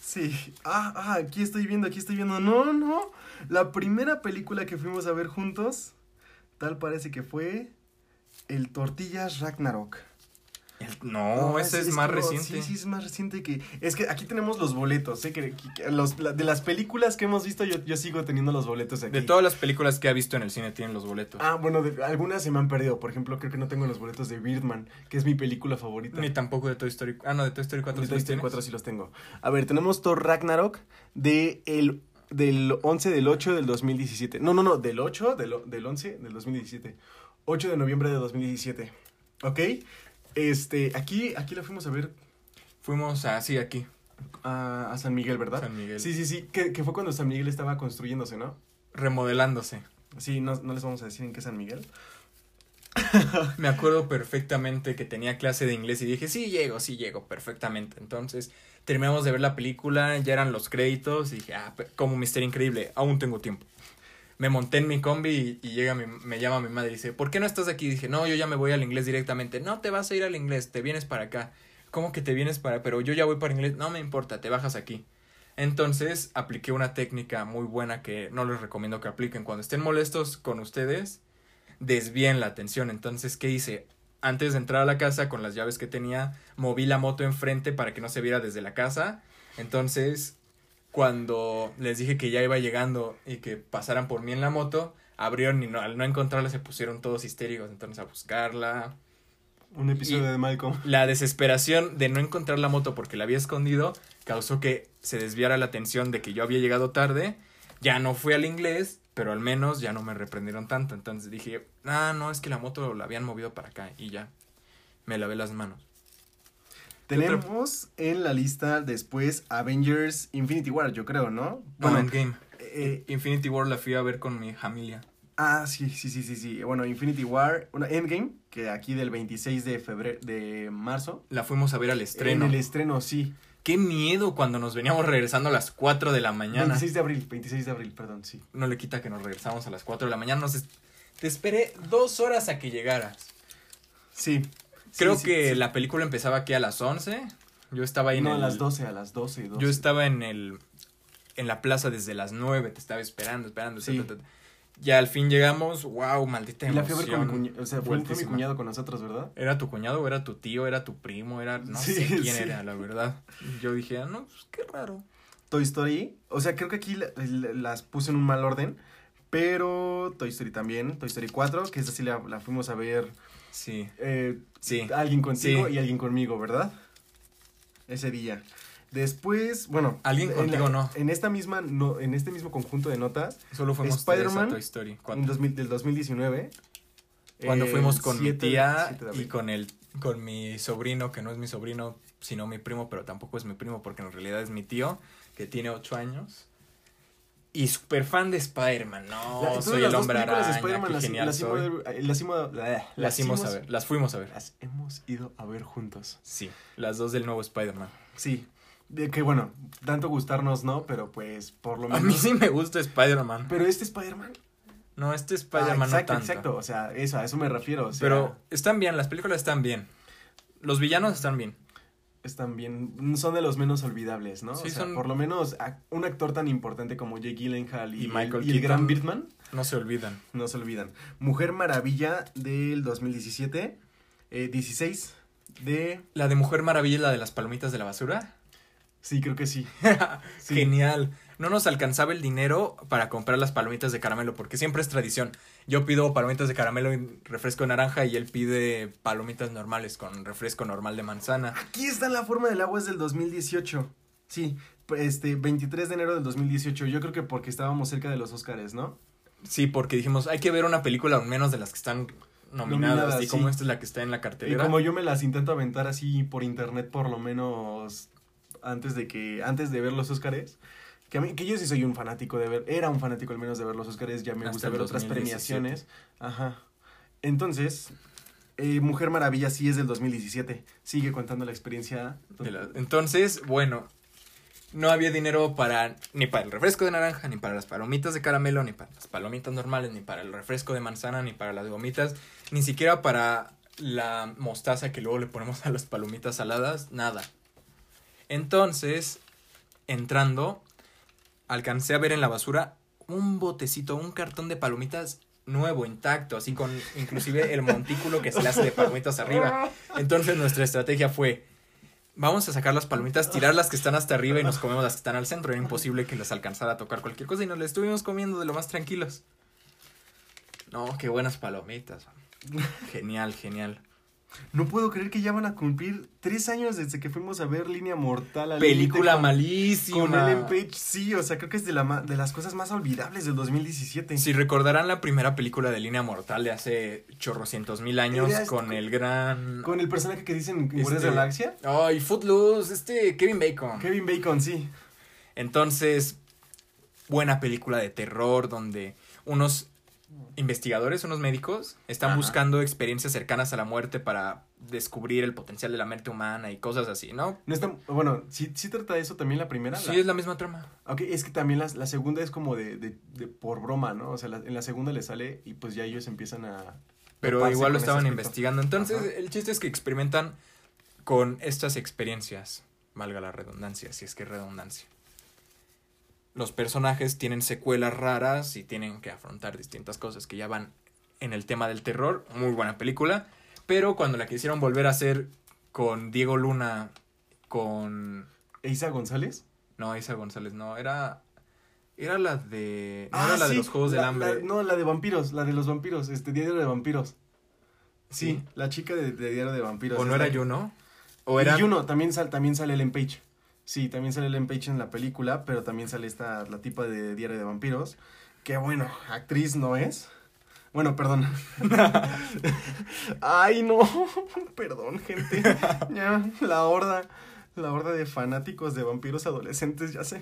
Sí, ah, ah, aquí estoy viendo, aquí estoy viendo. No, no. La primera película que fuimos a ver juntos, tal parece que fue El Tortillas Ragnarok. El- no, ese es, más reciente. Sí, sí, es más reciente que... Es que aquí tenemos los boletos, ¿eh? Que, los, la- de las películas que hemos visto, yo, yo sigo teniendo los boletos aquí. De todas las películas que ha visto en el cine tienen los boletos. Ah, bueno, de- algunas se me han perdido. Por ejemplo, creo que no tengo los boletos de Birdman, que es mi película favorita. Ni tampoco de Toy Story. Ah, no, de Toy Story 4. De sí Toy los Story tienes. 4 sí los tengo. A ver, tenemos Thor Ragnarok de el del 11 del 8 del 2017. No, no, no, del 8 del, del 11 del 2017. 8 de noviembre de 2017. ¿Ok? Este, aquí, aquí la fuimos a ver Fuimos así aquí. a, a San Miguel, ¿verdad? San Miguel. Sí, sí, sí, que, que fue cuando San Miguel estaba construyéndose, ¿no? Remodelándose. Sí, no, no les vamos a decir en qué San Miguel. Me acuerdo perfectamente que tenía clase de inglés y dije, sí llego, sí llego, perfectamente. Entonces, terminamos de ver la película, ya eran los créditos y dije, ah, como Mister Increíble, aún tengo tiempo. Me monté en mi combi y, llega mi, me llama mi madre y dice, ¿por qué no estás aquí? dije, no, yo ya me voy al inglés directamente. No, te vas a ir al inglés, te vienes para acá. ¿Cómo que te vienes para? Pero yo ya voy para inglés. No me importa, te bajas aquí. Entonces, apliqué una técnica muy buena que no les recomiendo que apliquen. Cuando estén molestos con ustedes, desvíen la atención. Entonces, ¿qué hice? Antes de entrar a la casa con las llaves que tenía, moví la moto enfrente para que no se viera desde la casa. Entonces, cuando les dije que ya iba llegando y que pasaran por mí en la moto, abrieron y no, al no encontrarla se pusieron todos histéricos. Entonces, a buscarla. Un episodio Y- de Malcolm. La desesperación de no encontrar la moto porque la había escondido causó que se desviara la atención de que yo había llegado tarde. Ya no fui al inglés, pero al menos ya no me reprendieron tanto. Entonces dije, ah, no, es que la moto la habían movido para acá y ya. Me lavé las manos. Tenemos en la lista después Avengers Infinity War, yo creo, ¿no? No, Endgame. eh, Infinity War la fui a ver con mi familia. ah, sí, sí, sí, sí, sí. Bueno, Infinity War, una Endgame, que aquí del 26 de febrero, de marzo. La fuimos a ver al estreno. En el estreno, sí. Qué miedo cuando nos veníamos regresando a las 4 de la mañana. 26 de abril, 26 de abril, perdón, sí. No le quita que nos regresamos a las 4 de la mañana. Nos es- Te esperé dos horas a que llegaras. Sí. Creo Sí, que sí. la película empezaba aquí a las 11. Yo estaba ahí en No, a el... las 12, a las 12, 12. Yo estaba en el... En la plaza desde las 9. Te estaba esperando, esperando. Ta, ta, ta. Ya al fin llegamos. Wow, maldita Y la fui a ver con mi emoción. cuñado, o sea, fue, fue mi cuñado con nosotros, ¿verdad? ¿Era tu cuñado era tu tío? ¿Era tu primo? Era... No sé quién era, la verdad. Yo dije, ah, no, pues qué raro. Toy Story, o sea, creo que aquí la- la- las puse en un mal orden, pero Toy Story también, Toy Story 4, que esa sí la, la fuimos a ver Sí, eh, sí. alguien contigo Sí. y alguien conmigo, ¿verdad? Ese día. Después, bueno, Alguien en contigo la- no. En esta misma no, en este mismo conjunto de notas Solo fuimos Spider-Man, Toy Story. en Cuando, 2000 del 2019 cuando eh, fuimos con mi 7 tía 7 de y con el con mi sobrino, que no es mi sobrino, sino mi primo, pero tampoco es mi primo porque en realidad es mi tío, que tiene ocho años. Y súper fan de Spider-Man, no, La- soy el hombre araña, Spider-Man las, genial las soy. eh, las fuimos a ver, las fuimos a ver. Las hemos ido a ver juntos. Sí, las dos del nuevo Spider-Man. Sí. De que bueno, tanto gustarnos no, pero pues por lo A menos. mí sí me gusta Spider-Man. Pero este Spider-Man. No, este Ah, Spider-Man exacto, no tanto. exacto. O sea, eso, a eso me refiero. O sea, Pero están bien, las películas están bien. Los villanos están bien. Están bien. Son de los menos olvidables, ¿no? Sí, o sea, son- por lo menos un actor tan importante como Jake Gyllenhaal y, Y Michael y el gran. Birdman, No se olvidan. no se olvidan. Mujer Maravilla del 2017. eh, 16 de. La de Mujer Maravilla, la de las palomitas de la basura. Sí, creo que sí. Sí. Genial. No nos alcanzaba el dinero para comprar las palomitas de caramelo, porque siempre es tradición. Yo pido palomitas de caramelo y refresco de naranja y él pide palomitas normales con refresco normal de manzana. Aquí está la forma del agua, es del 2018. Sí, este, 23 de enero del 2018. Yo creo que porque estábamos cerca de los Oscars, ¿no? Sí, porque dijimos, hay que ver una película al menos de las que están nominadas. Nominadas, y como sí. esta es la que está en la Y cartelera. como yo me las intento aventar así por internet, por lo menos antes de que, antes de ver los Oscars. Que, a mí, que yo sí soy un fanático de ver, era un fanático al menos de ver los Oscars, ya me Hasta gusta ver otras 2017. premiaciones. Ajá. Entonces, eh, Mujer Maravilla sí es del 2017. Sigue contando la experiencia. Entonces, bueno, no había dinero para ni para el refresco de naranja, ni para las palomitas de caramelo, ni para las palomitas normales, ni para el refresco de manzana, ni para las gomitas, ni siquiera para la mostaza que luego le ponemos a las palomitas saladas, nada. Entonces, entrando, alcancé a ver en la basura un botecito, un cartón de palomitas nuevo, intacto, así con inclusive el montículo que se le hace de palomitas arriba. Entonces nuestra estrategia fue, vamos a sacar las palomitas, tirar las que están hasta arriba y nos comemos las que están al centro. Era imposible que les alcanzara a tocar cualquier cosa y nos las estuvimos comiendo de lo más tranquilos. No, qué buenas palomitas. Genial, genial. No puedo creer que ya van a cumplir tres años desde que fuimos a ver Línea Mortal. al Película con- malísima. Con Ellen Page, sí, o sea, creo que es de, la de las cosas más olvidables del 2017. Si recordarán la primera película de Línea Mortal de hace chorrocientos mil años este- con el gran... Con el personaje que dicen Este- de la Galaxia. Ay, Footloose, este Kevin Bacon. Kevin Bacon, sí. Entonces, buena película de terror donde unos investigadores, unos médicos, están Ajá. buscando experiencias cercanas a la muerte para descubrir el potencial de la mente humana y cosas así, ¿no? No está, bueno, ¿sí, sí trata de eso también la primera. Sí, La- es la misma trama. Ok, es que también la, la segunda es como de, de, de por broma, ¿no? O sea, la- en la segunda le sale y pues ya ellos empiezan a... Pero igual lo estaban investigando. Entonces, Ajá. el chiste es que experimentan con estas experiencias, valga la redundancia, si es que redundancia. Los personajes tienen secuelas raras y tienen que afrontar distintas cosas que ya van en el tema del terror. Muy buena película. Pero cuando la quisieron volver a hacer con Diego Luna, con... ¿E Isa González? No, Isa González, no, era... Era la de... No Ah, era la de los Juegos del Hambre. la- no, la de vampiros, la de los vampiros, este, Diario de Vampiros. Sí, Sí. la chica de, de Diario de Vampiros. ¿O no era Juno? ¿O Y. Juno, también, sal, también sale Ellen Page. Sí, también sale Ellen Page en la película, pero también sale esta, la tipa de Diario de Vampiros. Que bueno, actriz no es. Bueno, perdón. Ay, no. Perdón, gente. Ya, la horda. La horda de fanáticos de vampiros adolescentes, ya sé.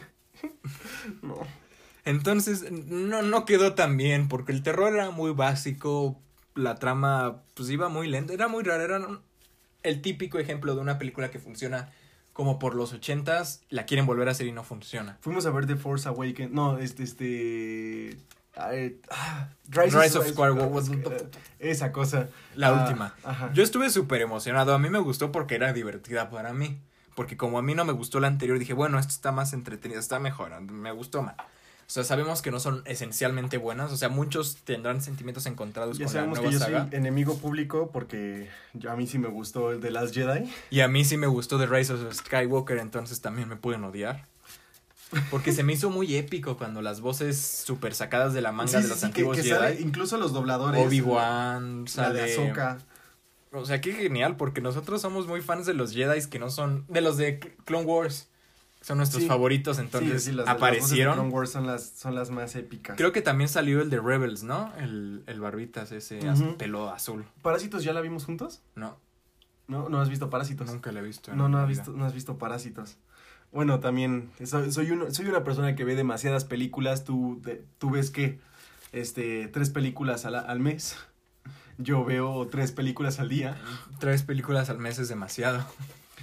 No. Entonces, no, no quedó tan bien, porque el terror era muy básico, la trama pues iba muy lenta, era muy rara, era el típico ejemplo de una película que funciona como por los ochentas, la quieren volver a hacer y no funciona. Fuimos a ver The Force Awakens. No, este, este. ay, ah, Rise of Skywalker, what the- eh, Esa cosa. La Ah, última. Ajá. Yo estuve súper emocionado, a mí me gustó porque era divertida para mí, porque como a mí no me gustó la anterior, dije, bueno, esto está más entretenido, está mejor, me gustó más. O sea, sabemos que no son esencialmente buenas, o sea, muchos tendrán sentimientos encontrados Ya con la sabemos que nueva yo saga. soy enemigo público porque yo, a mí sí me gustó el de Last Jedi. Y a mí sí me gustó The Rise of Skywalker, entonces también me pueden odiar. Porque se me hizo muy épico cuando las voces super sacadas de la manga Sí, de los sí, que, antiguos que Jedi. sale incluso los dobladores. Obi-Wan, La sale. de Ahsoka. O sea, qué genial, porque nosotros somos muy fans de los Jedi que no son. de los de Clone Wars. Son nuestros Sí. favoritos, entonces Sí, sí, las- las voces de aparecieron. Clone Wars son las, son las más épicas. Creo que también salió el de Rebels, ¿no? El, el barbitas ese az- pelo azul. ¿Parásitos ya la vimos juntos? No, No, no has visto Parásitos. nunca lo he visto. No, no has visto, no has visto Parásitos. Bueno, también soy, soy, uno- soy una persona que ve demasiadas películas. Tú, de- tú ves que este, tres películas al, al mes. Yo veo tres películas al día. Tres películas al mes es demasiado.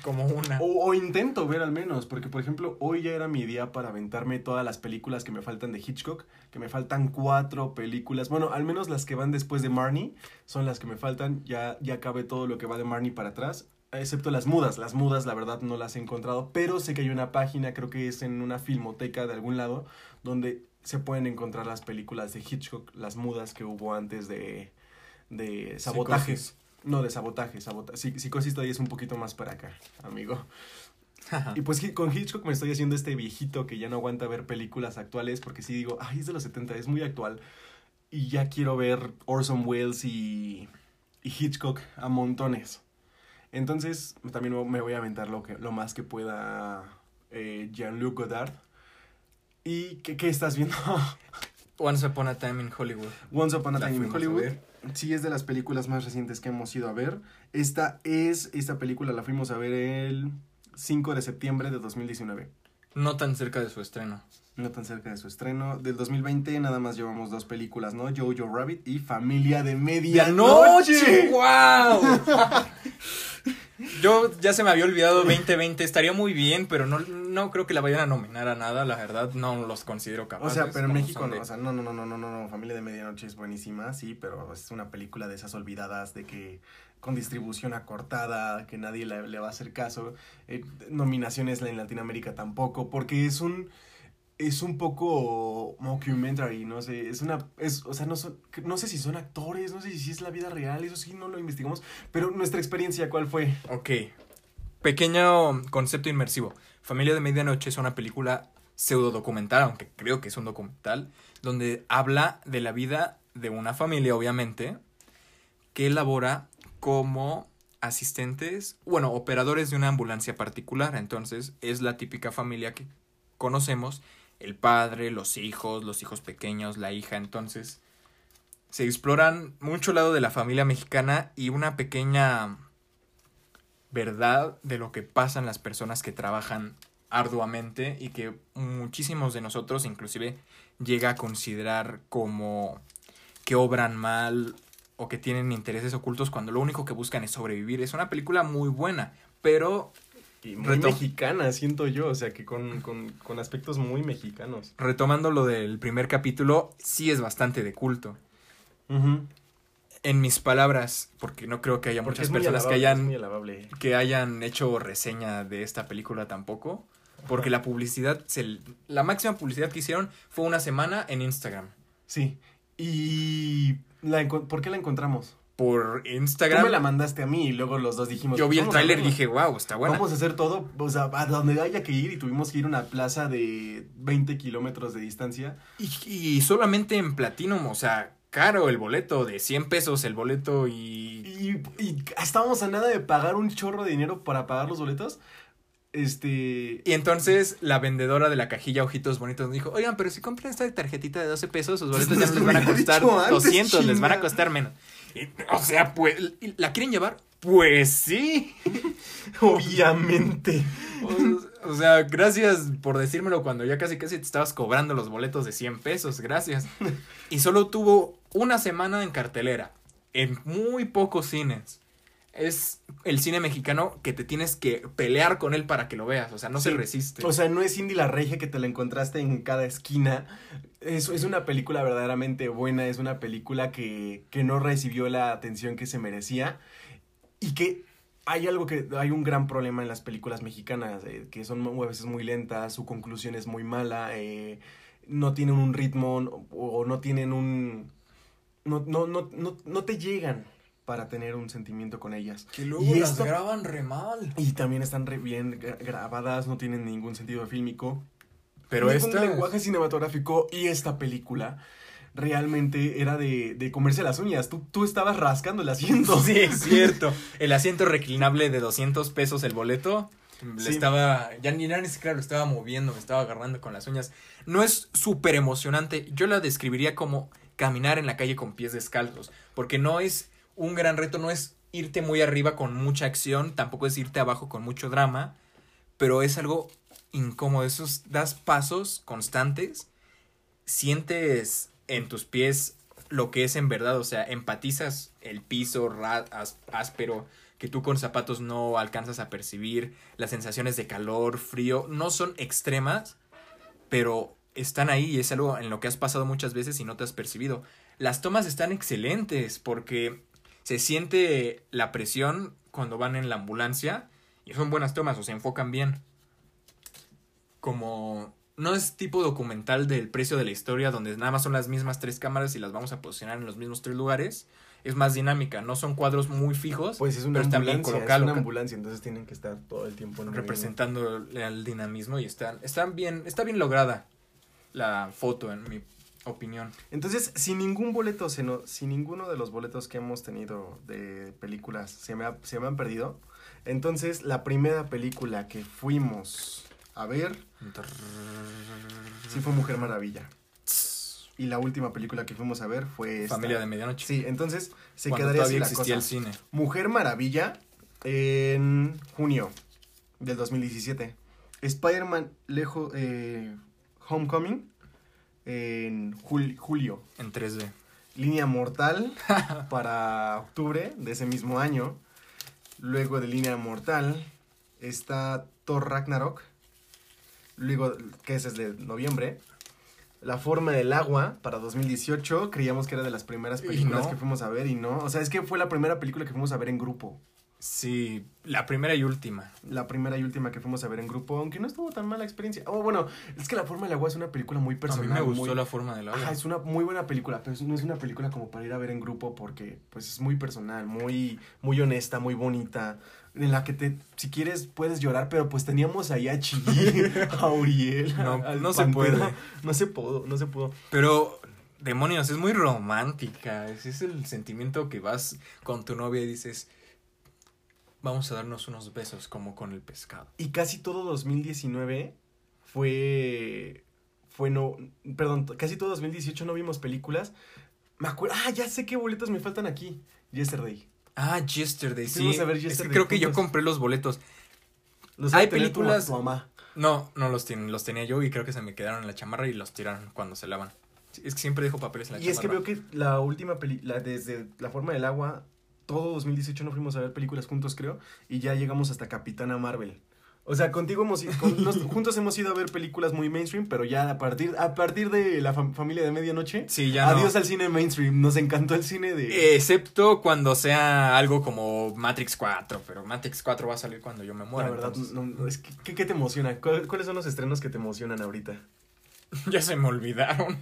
Como una. O, o intento ver al menos, porque por ejemplo, hoy ya era mi día para aventarme todas las películas que me faltan de Hitchcock, que me faltan cuatro películas, bueno, al menos las que van después de Marnie, son las que me faltan, ya, ya cabe todo lo que va de Marnie para atrás, excepto las mudas, las mudas la verdad no las he encontrado, pero sé que hay una página, creo que es en una filmoteca de algún lado, donde se pueden encontrar las películas de Hitchcock, las mudas que hubo antes de, de sabotaje. No, de sabotaje, sabotaje. Sí, psicosis todavía es un poquito más para acá, amigo. Y pues con Hitchcock me estoy haciendo este viejito que ya no aguanta ver películas actuales porque sí digo, ay, es de los 70, es muy actual. Y ya quiero ver Orson Welles y, y Hitchcock a montones. Entonces también me voy a aventar lo, que, lo más que pueda eh, Jean-Luc Godard. ¿Y qué, qué estás viendo? Once Upon a Time in Hollywood. Once Upon a Time in Hollywood. Sí, es de las películas más recientes que hemos ido a ver. Esta es, esta película la fuimos a ver el 5 de septiembre de 2019. No tan cerca de su estreno. No tan cerca de su estreno. Del 2020 nada más llevamos dos películas, ¿no? Jojo Rabbit y Familia de Medianoche. ¡Wow! Yo ya se me había olvidado 2020, estaría muy bien, pero no, no creo que la vayan a nominar a nada, la verdad, no los considero O capaces. sea, pero en México no, de- o sea, no, no, no, no, no, no, no, Familia de Medianoche es buenísima, sí, pero es una película de esas olvidadas de que con distribución acortada, que nadie le, le va a hacer caso, eh, nominaciones en Latinoamérica tampoco, porque es un, es un poco mockumentary, no sé, es una, es, o sea, no son, no sé si son actores, no sé si es la vida real, eso sí no lo investigamos, pero nuestra experiencia, ¿cuál fue? Ok. Pequeño concepto inmersivo. Familia de Medianoche es una película pseudo documental, aunque creo que es un documental, donde habla de la vida de una familia, obviamente, que elabora cómo asistentes, bueno, operadores de una ambulancia particular. Entonces, es la típica familia que conocemos, el padre, los hijos, los hijos pequeños, la hija. Entonces, se exploran mucho lado de la familia mexicana y una pequeña verdad de lo que pasan las personas que trabajan arduamente y que muchísimos de nosotros inclusive llega a considerar como que obran mal o que tienen intereses ocultos cuando lo único que buscan es sobrevivir. Es una película muy buena, pero... Y muy mexicana, siento yo, o sea, que con, con, con aspectos muy mexicanos. Retomando lo del primer capítulo, sí es bastante de culto. En mis palabras, porque no creo que haya muchas personas que hayan, que hayan hecho reseña de esta película tampoco. Porque la publicidad, se, la máxima publicidad que hicieron fue una semana en Instagram. Sí. ¿Y la, por qué la encontramos? Por Instagram. Tú me la mandaste a mí y luego los dos dijimos. Yo vi el tráiler y dije, wow, está buena. Vamos a hacer todo, o sea, a donde haya que ir y tuvimos que ir a una plaza de 20 kilómetros de distancia. Y, y solamente en Platinum, o sea, caro el boleto, de 100 pesos el boleto y... y... Y, estábamos a nada de pagar un chorro de dinero para pagar los boletos. Este... Y entonces la vendedora de la cajilla Ojitos Bonitos dijo, oigan, pero si compran esta tarjetita de 12 pesos, sus boletos ya no les van a costar 200, les van a costar menos. o sea, pues, ¿la quieren llevar? Pues sí. Obviamente. O, sea, gracias por decírmelo cuando ya casi casi te estabas cobrando los boletos de 100 pesos, gracias. Y solo tuvo una semana en cartelera, en muy pocos cines. Es el cine mexicano que te tienes que pelear con él para que lo veas, o sea, no se resiste. O sea, no es Indy la Regia que te la encontraste en cada esquina. Es, es una película verdaderamente buena, es una película que, que no recibió la atención que se merecía y que hay algo que hay un gran problema en las películas mexicanas eh, que son a veces muy lentas su conclusión es muy mala eh, no tienen un ritmo o, no tienen un no, no, no, no, no te llegan para tener un sentimiento con ellas. Que luego y las graban re mal. Y también están re bien grabadas, no tienen ningún sentido fílmico. Pero este lenguaje cinematográfico y esta película realmente era de, de comerse las uñas. Tú, tú estabas rascando el asiento. Sí, es cierto. El asiento reclinable de 200 pesos el boleto. Le estaba, ya ni nada, claro, lo estaba moviendo, me estaba agarrando con las uñas. No es súper emocionante. Yo la describiría como caminar en la calle con pies descalzos. Porque no es un gran reto, no es irte muy arriba con mucha acción, tampoco es irte abajo con mucho drama. Pero es algo incómodo. Esos das pasos constantes, sientes en tus pies lo que es en verdad, o sea, empatizas el piso áspero que tú con zapatos no alcanzas a percibir, las sensaciones de calor, frío, no son extremas, pero están ahí y es algo en lo que has pasado muchas veces y no te has percibido. Las tomas están excelentes porque se siente la presión cuando van en la ambulancia y son buenas tomas o se enfocan bien. Como no es tipo documental del precio de la historia donde nada más son las mismas tres cámaras y las vamos a posicionar en los mismos tres lugares. Es más dinámica, no son cuadros muy fijos, pues es una pero ambulancia, es una ambulancia, entonces tienen que estar todo el tiempo representando el dinamismo y están, están bien, está bien lograda la foto en mi opinión. Entonces, si ningún boleto, se no, si ninguno de los boletos que hemos tenido de películas se me, se me han perdido, entonces la primera película que fuimos a ver. Sí fue Mujer Maravilla. Y la última película que fuimos a ver fue Familia de Medianoche. Sí, entonces se quedaría así la cosa. el cine. Mujer Maravilla en junio del 2017. Spider-Man lejos eh, Homecoming en julio. En 3D. Línea Mortal para octubre de ese mismo año. Luego de Línea Mortal está Thor Ragnarok luego que ese es de noviembre. La forma del agua para 2018, creíamos que era de las primeras películas que fuimos a ver y no, o sea, es que fue la primera película que fuimos a ver en grupo. Sí, la primera y última. La primera y última que fuimos a ver en grupo, aunque no estuvo tan mala experiencia. Oh, bueno, es que La Forma del Agua es una película muy personal. A mí me gustó La Forma del Agua. es una muy buena película, pero no es una película como para ir a ver en grupo porque pues es muy personal, muy, muy honesta, muy bonita en la que te, si quieres, puedes llorar, pero pues teníamos ahí a Chi, a Uriel. No, no se puede. No se pudo, no se pudo. Pero, demonios, es muy romántica. Ese es el sentimiento que vas con tu novia y dices, Vamos a darnos unos besos como con el pescado. Y casi todo 2019 fue. Fue no. Perdón, casi todo 2018 no vimos películas. Me acuerdo. Ah, ya sé qué boletos me faltan aquí. Yesterday. Ah, Yesterday, sí. Fuimos a ver Es que Yesterday creo que yo compré los boletos. Los Hay tu películas- tu mamá. No, no los, ten- los tenía yo y creo que se me quedaron en la chamarra y los tiraron cuando se lavan. Sí, Es que siempre dejo papeles en la Y es que chamarra. veo que la última película, desde La forma del agua, todo 2018 no fuimos a ver películas juntos, creo, y ya llegamos hasta Capitana Marvel. O sea, contigo hemos ido- con- nos- juntos hemos ido a ver películas muy mainstream, pero ya a partir, a partir de la fam- familia de medianoche, Sí, ya no. adiós al cine mainstream. Nos encantó el cine de... Excepto cuando sea algo como Matrix 4, pero Matrix 4 va a salir cuando yo me muera. la verdad, entonces- no, no, es que, ¿qué, qué te emociona? ¿Cuál- ¿Cuáles son los estrenos que te emocionan ahorita? Ya se me olvidaron.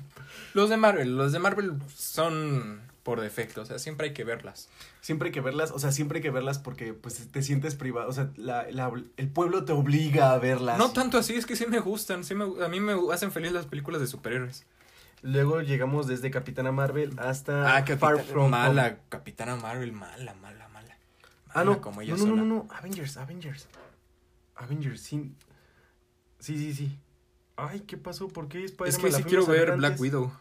Los de Marvel, los de Marvel son por defecto, o sea, siempre hay que verlas. Siempre hay que verlas, o sea, siempre hay que verlas porque pues te sientes privado, o sea, la- la- el pueblo te obliga a verlas. No tanto así, es que sí me gustan, sí me, a mí me hacen feliz las películas de superhéroes. Luego llegamos desde Capitana Marvel hasta Ah, Far From Home. mala, Capitana Marvel, mala, mala, mala. Ah, Mala no. como No, ella no, no, sola. no, no. Avengers, Avengers. Avengers, sí. Sí, sí, sí. Ay, ¿qué pasó? ¿Por qué Spider-Man Es que la sí quiero ver Black? Widow.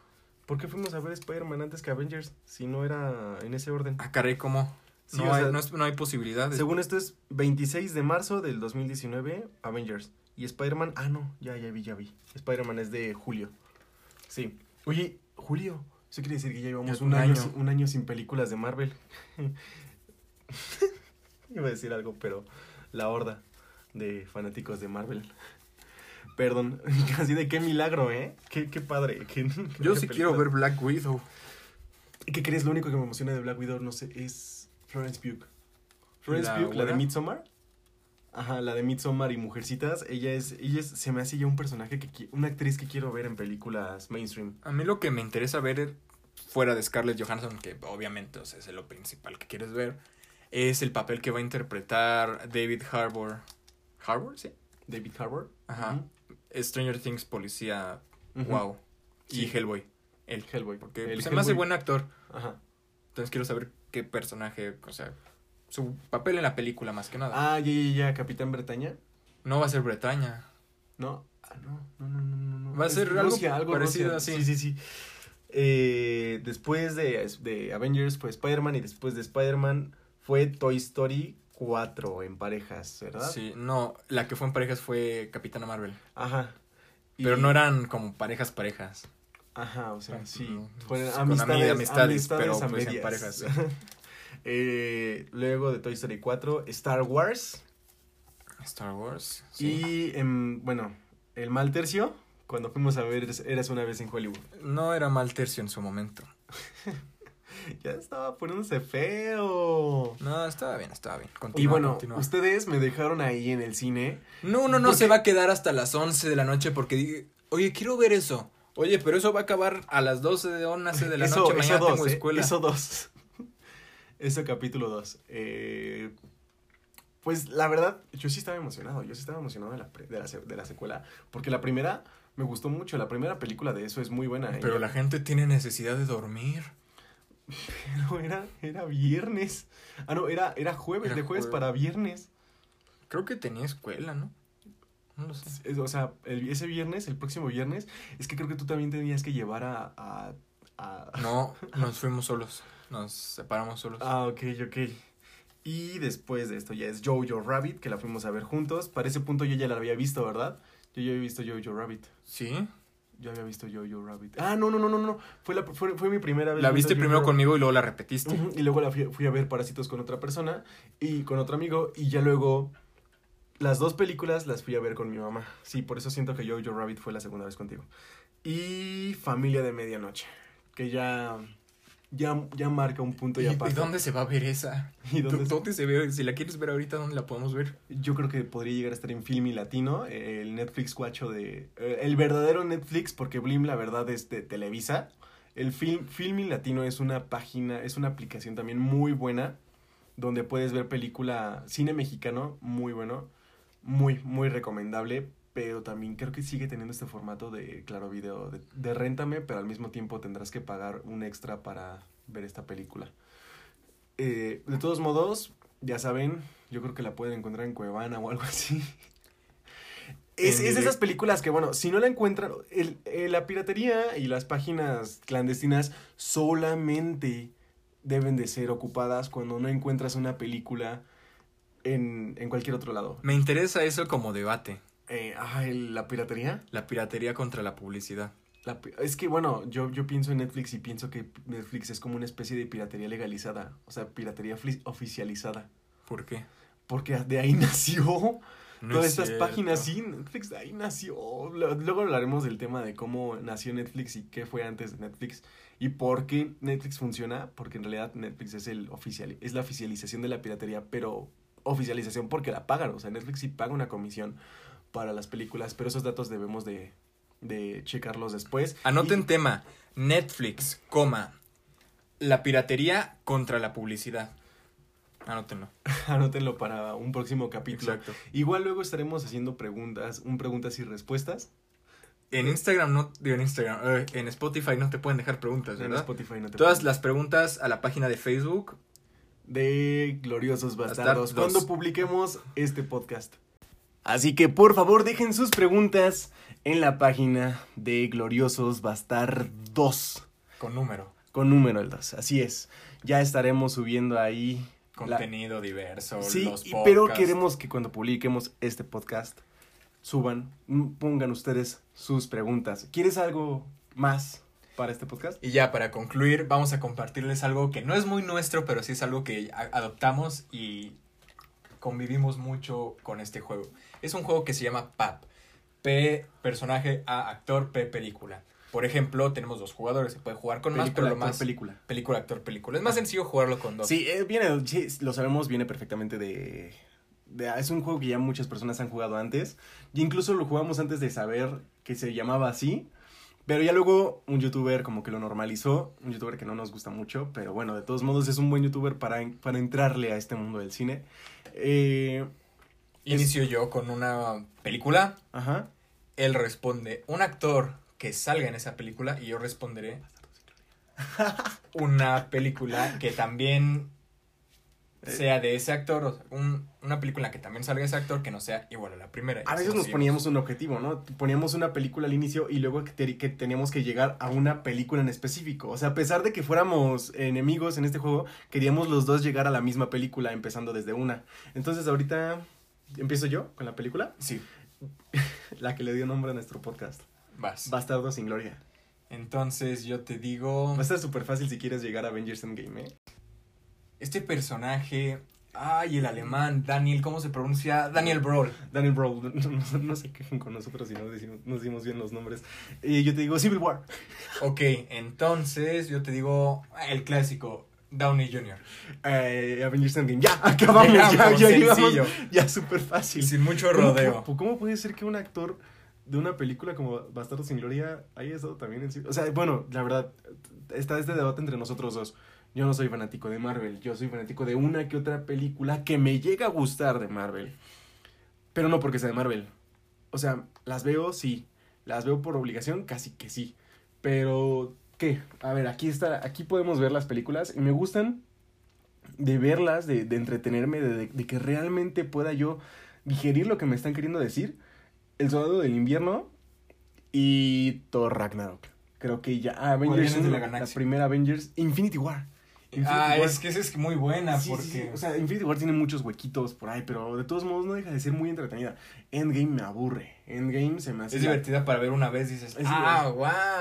¿Por qué fuimos a ver Spider-Man antes que Avengers? Si no era en ese orden. Ah, caray, ¿cómo? Sí, no, hay, sea, no, es- no hay posibilidades. Según esto es 26 de marzo del 2019, Avengers. Y Spider-Man, ah, no, ya, ya vi, ya vi. Spider-Man es de julio. Sí. Oye, julio. Eso quiere decir que ya llevamos Ya un, un año, año. un año sin películas de Marvel. Iba a decir algo, pero la horda de fanáticos de Marvel. Perdón, casi de qué milagro, ¿eh? Qué, qué padre. qué- qué Yo sí quiero ver Black Widow. ¿Qué crees? Lo único que me emociona de Black Widow, no sé, es Florence Pugh. Florence ¿La Pugh, la de? Midsommar. Ajá, la de Midsommar y Mujercitas. Ella es, ella es, se me hace ya un personaje que, una actriz que quiero ver en películas mainstream. A mí lo que me interesa ver fuera de Scarlett Johansson, que obviamente o sea, es lo principal que quieres ver, es el papel que va a interpretar David Harbour. ¿Harbour? Sí. David Harbour. Ajá. Stranger Things policía, wow. Sí. Y Hellboy. El, Hellboy. porque El se me hace Hellboy. buen actor. Ajá. Entonces quiero saber qué personaje, o sea, su papel en la película más que nada. Ah, ya, ya, ya, Capitán Bretaña. No va a ser Bretaña. No, ah, no, no, no, no, no. Va a Es ser algo parecido Rusia. así. Sí, sí, sí. Eh, después de, de Avengers fue Spider-Man y después de Spider-Man fue Toy Story 4 en parejas, ¿verdad? Sí, no, la que fue en parejas fue Capitana Marvel. Ajá. Y- Pero no eran como parejas parejas. Ajá, o sea, sí. no, Fueron con amistades, ami- amistades, amistades pero, pues, en parejas, sí. Eh, luego de Toy Story 4, Star Wars. Star Wars. Sí. Y, em, bueno, el mal tercio, cuando fuimos a ver Eras una vez en Hollywood. No era mal tercio en su momento. Ya estaba poniéndose feo. No, estaba bien, estaba bien. Continúa, Y bueno, continúa. ustedes me dejaron ahí en el cine. No, no, no Porque- se va a quedar hasta las 11 de la noche porque dije, oye, quiero ver eso. Oye, pero eso va a acabar a las 12 de 11 de la eso, noche. eso Mañana dos, tengo ¿eh? escuela. Eso dos. Eso capítulo 2. pues la verdad, yo sí estaba emocionado. Yo sí estaba emocionado de la, de la, de la secuela. Porque la primera me gustó mucho. La primera película de eso es muy buena. ¿eh? Pero la gente tiene necesidad de dormir. Pero era, era viernes. Ah, no, era, era jueves, Era de jueves jueves. para viernes. Creo que tenía escuela, ¿no? No lo sé. O sea, el- ese viernes, el próximo viernes, es que creo que tú también tenías que llevar a... a, a- No, nos fuimos solos. Nos separamos solos. Ah, ok, ok. Y después de esto ya es Jojo Rabbit, que la fuimos a ver juntos. Para ese punto yo ya la había visto, ¿verdad? Yo ya había visto Jojo Rabbit. ¿Sí? Yo había visto Jojo Rabbit. Ah, no, no, no, no, no. Fue, la, fue, fue mi primera vez. La viste primero conmigo y luego la repetiste. Y luego la fui, fui a ver Parásitos con otra persona y con otro amigo. Y ya luego las dos películas las fui a ver con mi mamá. Sí, por eso siento que Jojo Rabbit fue la segunda vez contigo. Y Familia de Medianoche, que ya, ya, ya marca un punto ¿Y, y y aparte. dónde se va a ver esa? ¿Y dónde ¿Dó- ¿Dónde se ve? Si la quieres ver ahorita, ¿dónde la podemos ver? Yo creo que podría llegar a estar en Filmi Latino, el Netflix guacho de... eh, El verdadero Netflix, porque Blim la verdad es de Televisa. El film, Filmi Latino es una página, es una aplicación también muy buena, donde puedes ver película, cine mexicano, muy bueno, muy, muy recomendable, pero también creo que sigue teniendo este formato de, claro, video, de, de réntame, pero al mismo tiempo tendrás que pagar un extra para ver esta película. Eh, de todos modos, ya saben, yo creo que la pueden encontrar en Cuevana o algo así. Es, es de esas películas que, bueno, si no la encuentran, el- eh, la piratería y las páginas clandestinas solamente deben de ser ocupadas cuando no encuentras una película en, en cualquier otro lado. Me interesa eso como debate. Eh, ah, la piratería. La piratería contra la publicidad. La es que, bueno, yo, yo pienso en Netflix y pienso que Netflix es como una especie de piratería legalizada, o sea, piratería oficializada. ¿Por qué? Porque de ahí nació No todas es estas cierto. páginas, sí, Netflix de ahí nació. Luego hablaremos del tema de cómo nació Netflix y qué fue antes de Netflix y por qué Netflix funciona, porque en realidad Netflix es el oficial, es la oficialización de la piratería, pero oficialización porque la pagan, o sea, Netflix sí paga una comisión para las películas, pero esos datos debemos de, de checarlos después. Anoten Y- tema. Netflix, coma. La piratería contra la publicidad. Anótenlo. Anótenlo para un próximo capítulo. Exacto. Igual luego estaremos haciendo preguntas, un preguntas y respuestas. En Instagram no, digo en Instagram, eh, en Spotify no te pueden dejar preguntas, En ¿verdad? Spotify no te Todas las preguntas a la página de Facebook. de Gloriosos Bastardos Bastardos. cuando publiquemos este podcast. Así que por favor dejen sus preguntas en la página de Gloriosos Bastardos Con número. con número el 2. Así es. Ya estaremos subiendo ahí la- Contenido diverso. Sí, los pero queremos que cuando publiquemos este podcast suban, pongan ustedes sus preguntas. ¿Quieres algo más para este podcast? Y ya para concluir, vamos a compartirles algo que no es muy nuestro, pero sí es algo que adoptamos y convivimos mucho con este juego. Es un juego que se llama PAP. P, personaje, A, actor, P, película. Por ejemplo, tenemos dos jugadores, se puede jugar con más, Película, pero lo actor, más... película. Película, actor, película. Es más sencillo jugarlo con dos. Sí, eh, viene, lo sabemos, viene perfectamente de, de- Es un juego que ya muchas personas han jugado antes. Y incluso lo jugamos antes de saber que se llamaba así. Pero ya luego un youtuber como que lo normalizó. Un youtuber que no nos gusta mucho. Pero bueno, de todos modos es un buen youtuber para, para entrarle a este mundo del cine. Eh, Inicio yo con una película. ajá. Él responde un actor que salga en esa película y yo responderé una película que también sea de ese actor, un- una película que también salga ese actor que no sea igual a la primera. A veces nos poníamos un objetivo, ¿no? Poníamos una película al inicio y luego que, que teníamos que llegar a una película en específico. O sea, a pesar de que fuéramos enemigos en este juego, queríamos los dos llegar a la misma película empezando desde una. Entonces ahorita empiezo yo con la película, Sí, la que le dio nombre a nuestro podcast. vas. Bastardo sin gloria. Entonces yo te digo, Va a estar súper fácil si quieres llegar a Avengers Endgame, ¿eh? Este personaje, ay, el alemán, Daniel, ¿cómo se pronuncia? Daniel Brohl. Daniel Brawl, no, no- no se quejen con nosotros si no decimos, no decimos bien los nombres. Y yo te digo Civil War. Ok, entonces yo te digo el clásico, Downey Jr. Eh, Avengers Endgame. Ya, acabamos, Llegamos, ya, ya sencillo. Ya, súper fácil. Sin mucho ¿Cómo rodeo. ¿Cómo puede ser que un actor de una película como Bastardo sin Gloria haya estado también en? O sea, bueno, la verdad, está este debate entre nosotros dos. Yo no soy fanático de Marvel, yo soy fanático de una que otra película que me llega a gustar de Marvel. Pero no porque sea de Marvel. O sea, las veo, sí. Las veo por obligación, casi que sí. Pero, ¿qué? A ver, aquí está, aquí podemos ver las películas y me gustan de verlas, de, de entretenerme, de, de- de que realmente pueda yo digerir lo que me están queriendo decir. El Soldado del Invierno y Thor Ragnarok. Creo que ya ah, Avengers, de la la, primera Avengers, Infinity War. Infinity Ah, War. es que esa es muy buena Sí, porque... sí, O sea, Infinity War tiene muchos huequitos por ahí, pero de todos modos no deja de ser muy entretenida. Endgame me aburre. Endgame se me hace. es divertida para ver una vez y dices, Es ah,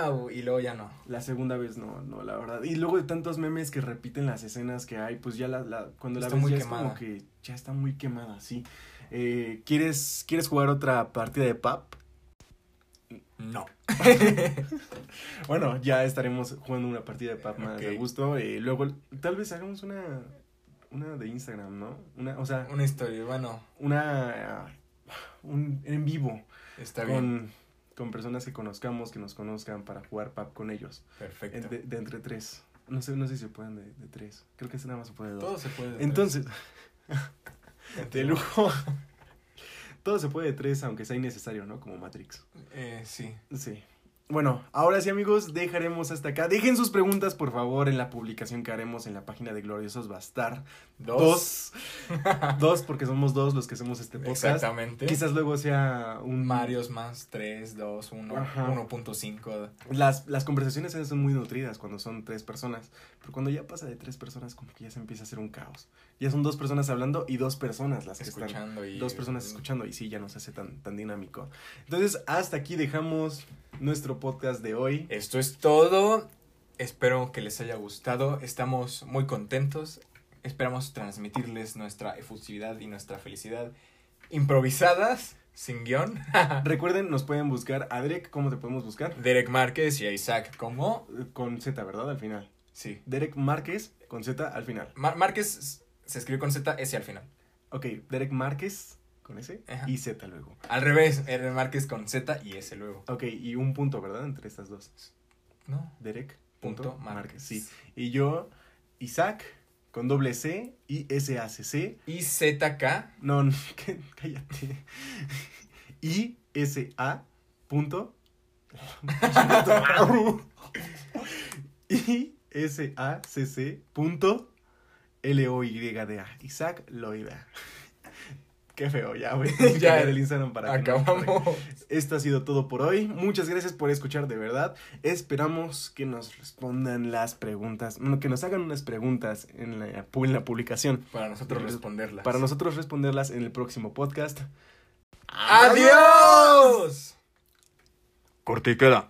wow, y luego ya no. La segunda vez no, no, la verdad. Y luego de tantos memes que repiten las escenas que hay, pues ya la, la cuando la Está ves muy ya quemada. es como que ya está muy quemada, sí. Eh, ¿quieres, ¿Quieres jugar otra partida de PAP? No. Bueno, ya estaremos jugando una partida de PAP más de Ok. gusto. eh, luego, tal vez hagamos una, una de Instagram, ¿no? Una, o sea, Una historia, bueno, una, un en vivo está bien. con, con personas que conozcamos, que nos conozcan para jugar PAP con ellos. Perfecto. De, de entre tres. No sé, no sé si se pueden de, de tres. Creo que nada más se puede de dos. Todo se puede. de Entonces, tres. de lujo. Todo se puede de tres, aunque sea innecesario, ¿no? Como Matrix. Eh, sí. Sí. Bueno, ahora sí amigos, dejaremos hasta acá. Dejen sus preguntas, por favor, en la publicación que haremos en la página de Gloriosos va a estar. Dos. Dos, porque somos dos los que hacemos este podcast. Exactamente. Quizás luego sea un... Marios más 3, 2, 1, Ajá. 1.5. Las, las conversaciones son muy nutridas cuando son tres personas, pero cuando ya pasa de tres personas como que ya se empieza a hacer un caos. Ya son dos personas hablando y dos personas las que están... Escuchando y... Dos personas escuchando y sí, ya no se hace tan, tan dinámico. Entonces, hasta aquí dejamos nuestro podcast de hoy. Esto es todo. Espero que les haya gustado. Estamos muy contentos. Esperamos transmitirles nuestra efusividad y nuestra felicidad improvisadas, sin guion. Recuerden, nos pueden buscar a Derek, ¿cómo te podemos buscar? Derek Márquez y a Isaac como... Con Z, ¿verdad? Al final. Sí. Derek Márquez con Z al final. Mar- Márquez se escribe con Z, S al final. Ok, Derek Márquez con S Ajá. y Z luego. Al revés, Derek Márquez con Z y S luego. Ok, y un punto, ¿verdad? Entre estas dos. ¿No? Derek. Punto Punto Márquez. Sí. Y yo, Isaac con doble C y S A C C. Y ZK. No, no, cállate. I S A punto. I S A C C punto L O Y D A. Isaac Loida. Qué feo, ya, güey. Ya, del Instagram para que no- para que- Acabamos. esto ha sido todo por hoy. Muchas gracias por escuchar de verdad. Esperamos que nos respondan las preguntas, bueno, que nos hagan unas preguntas en la, en la publicación Para nosotros responderlas. para nosotros responderlas en el próximo podcast. ¡Adiós! Corte y queda.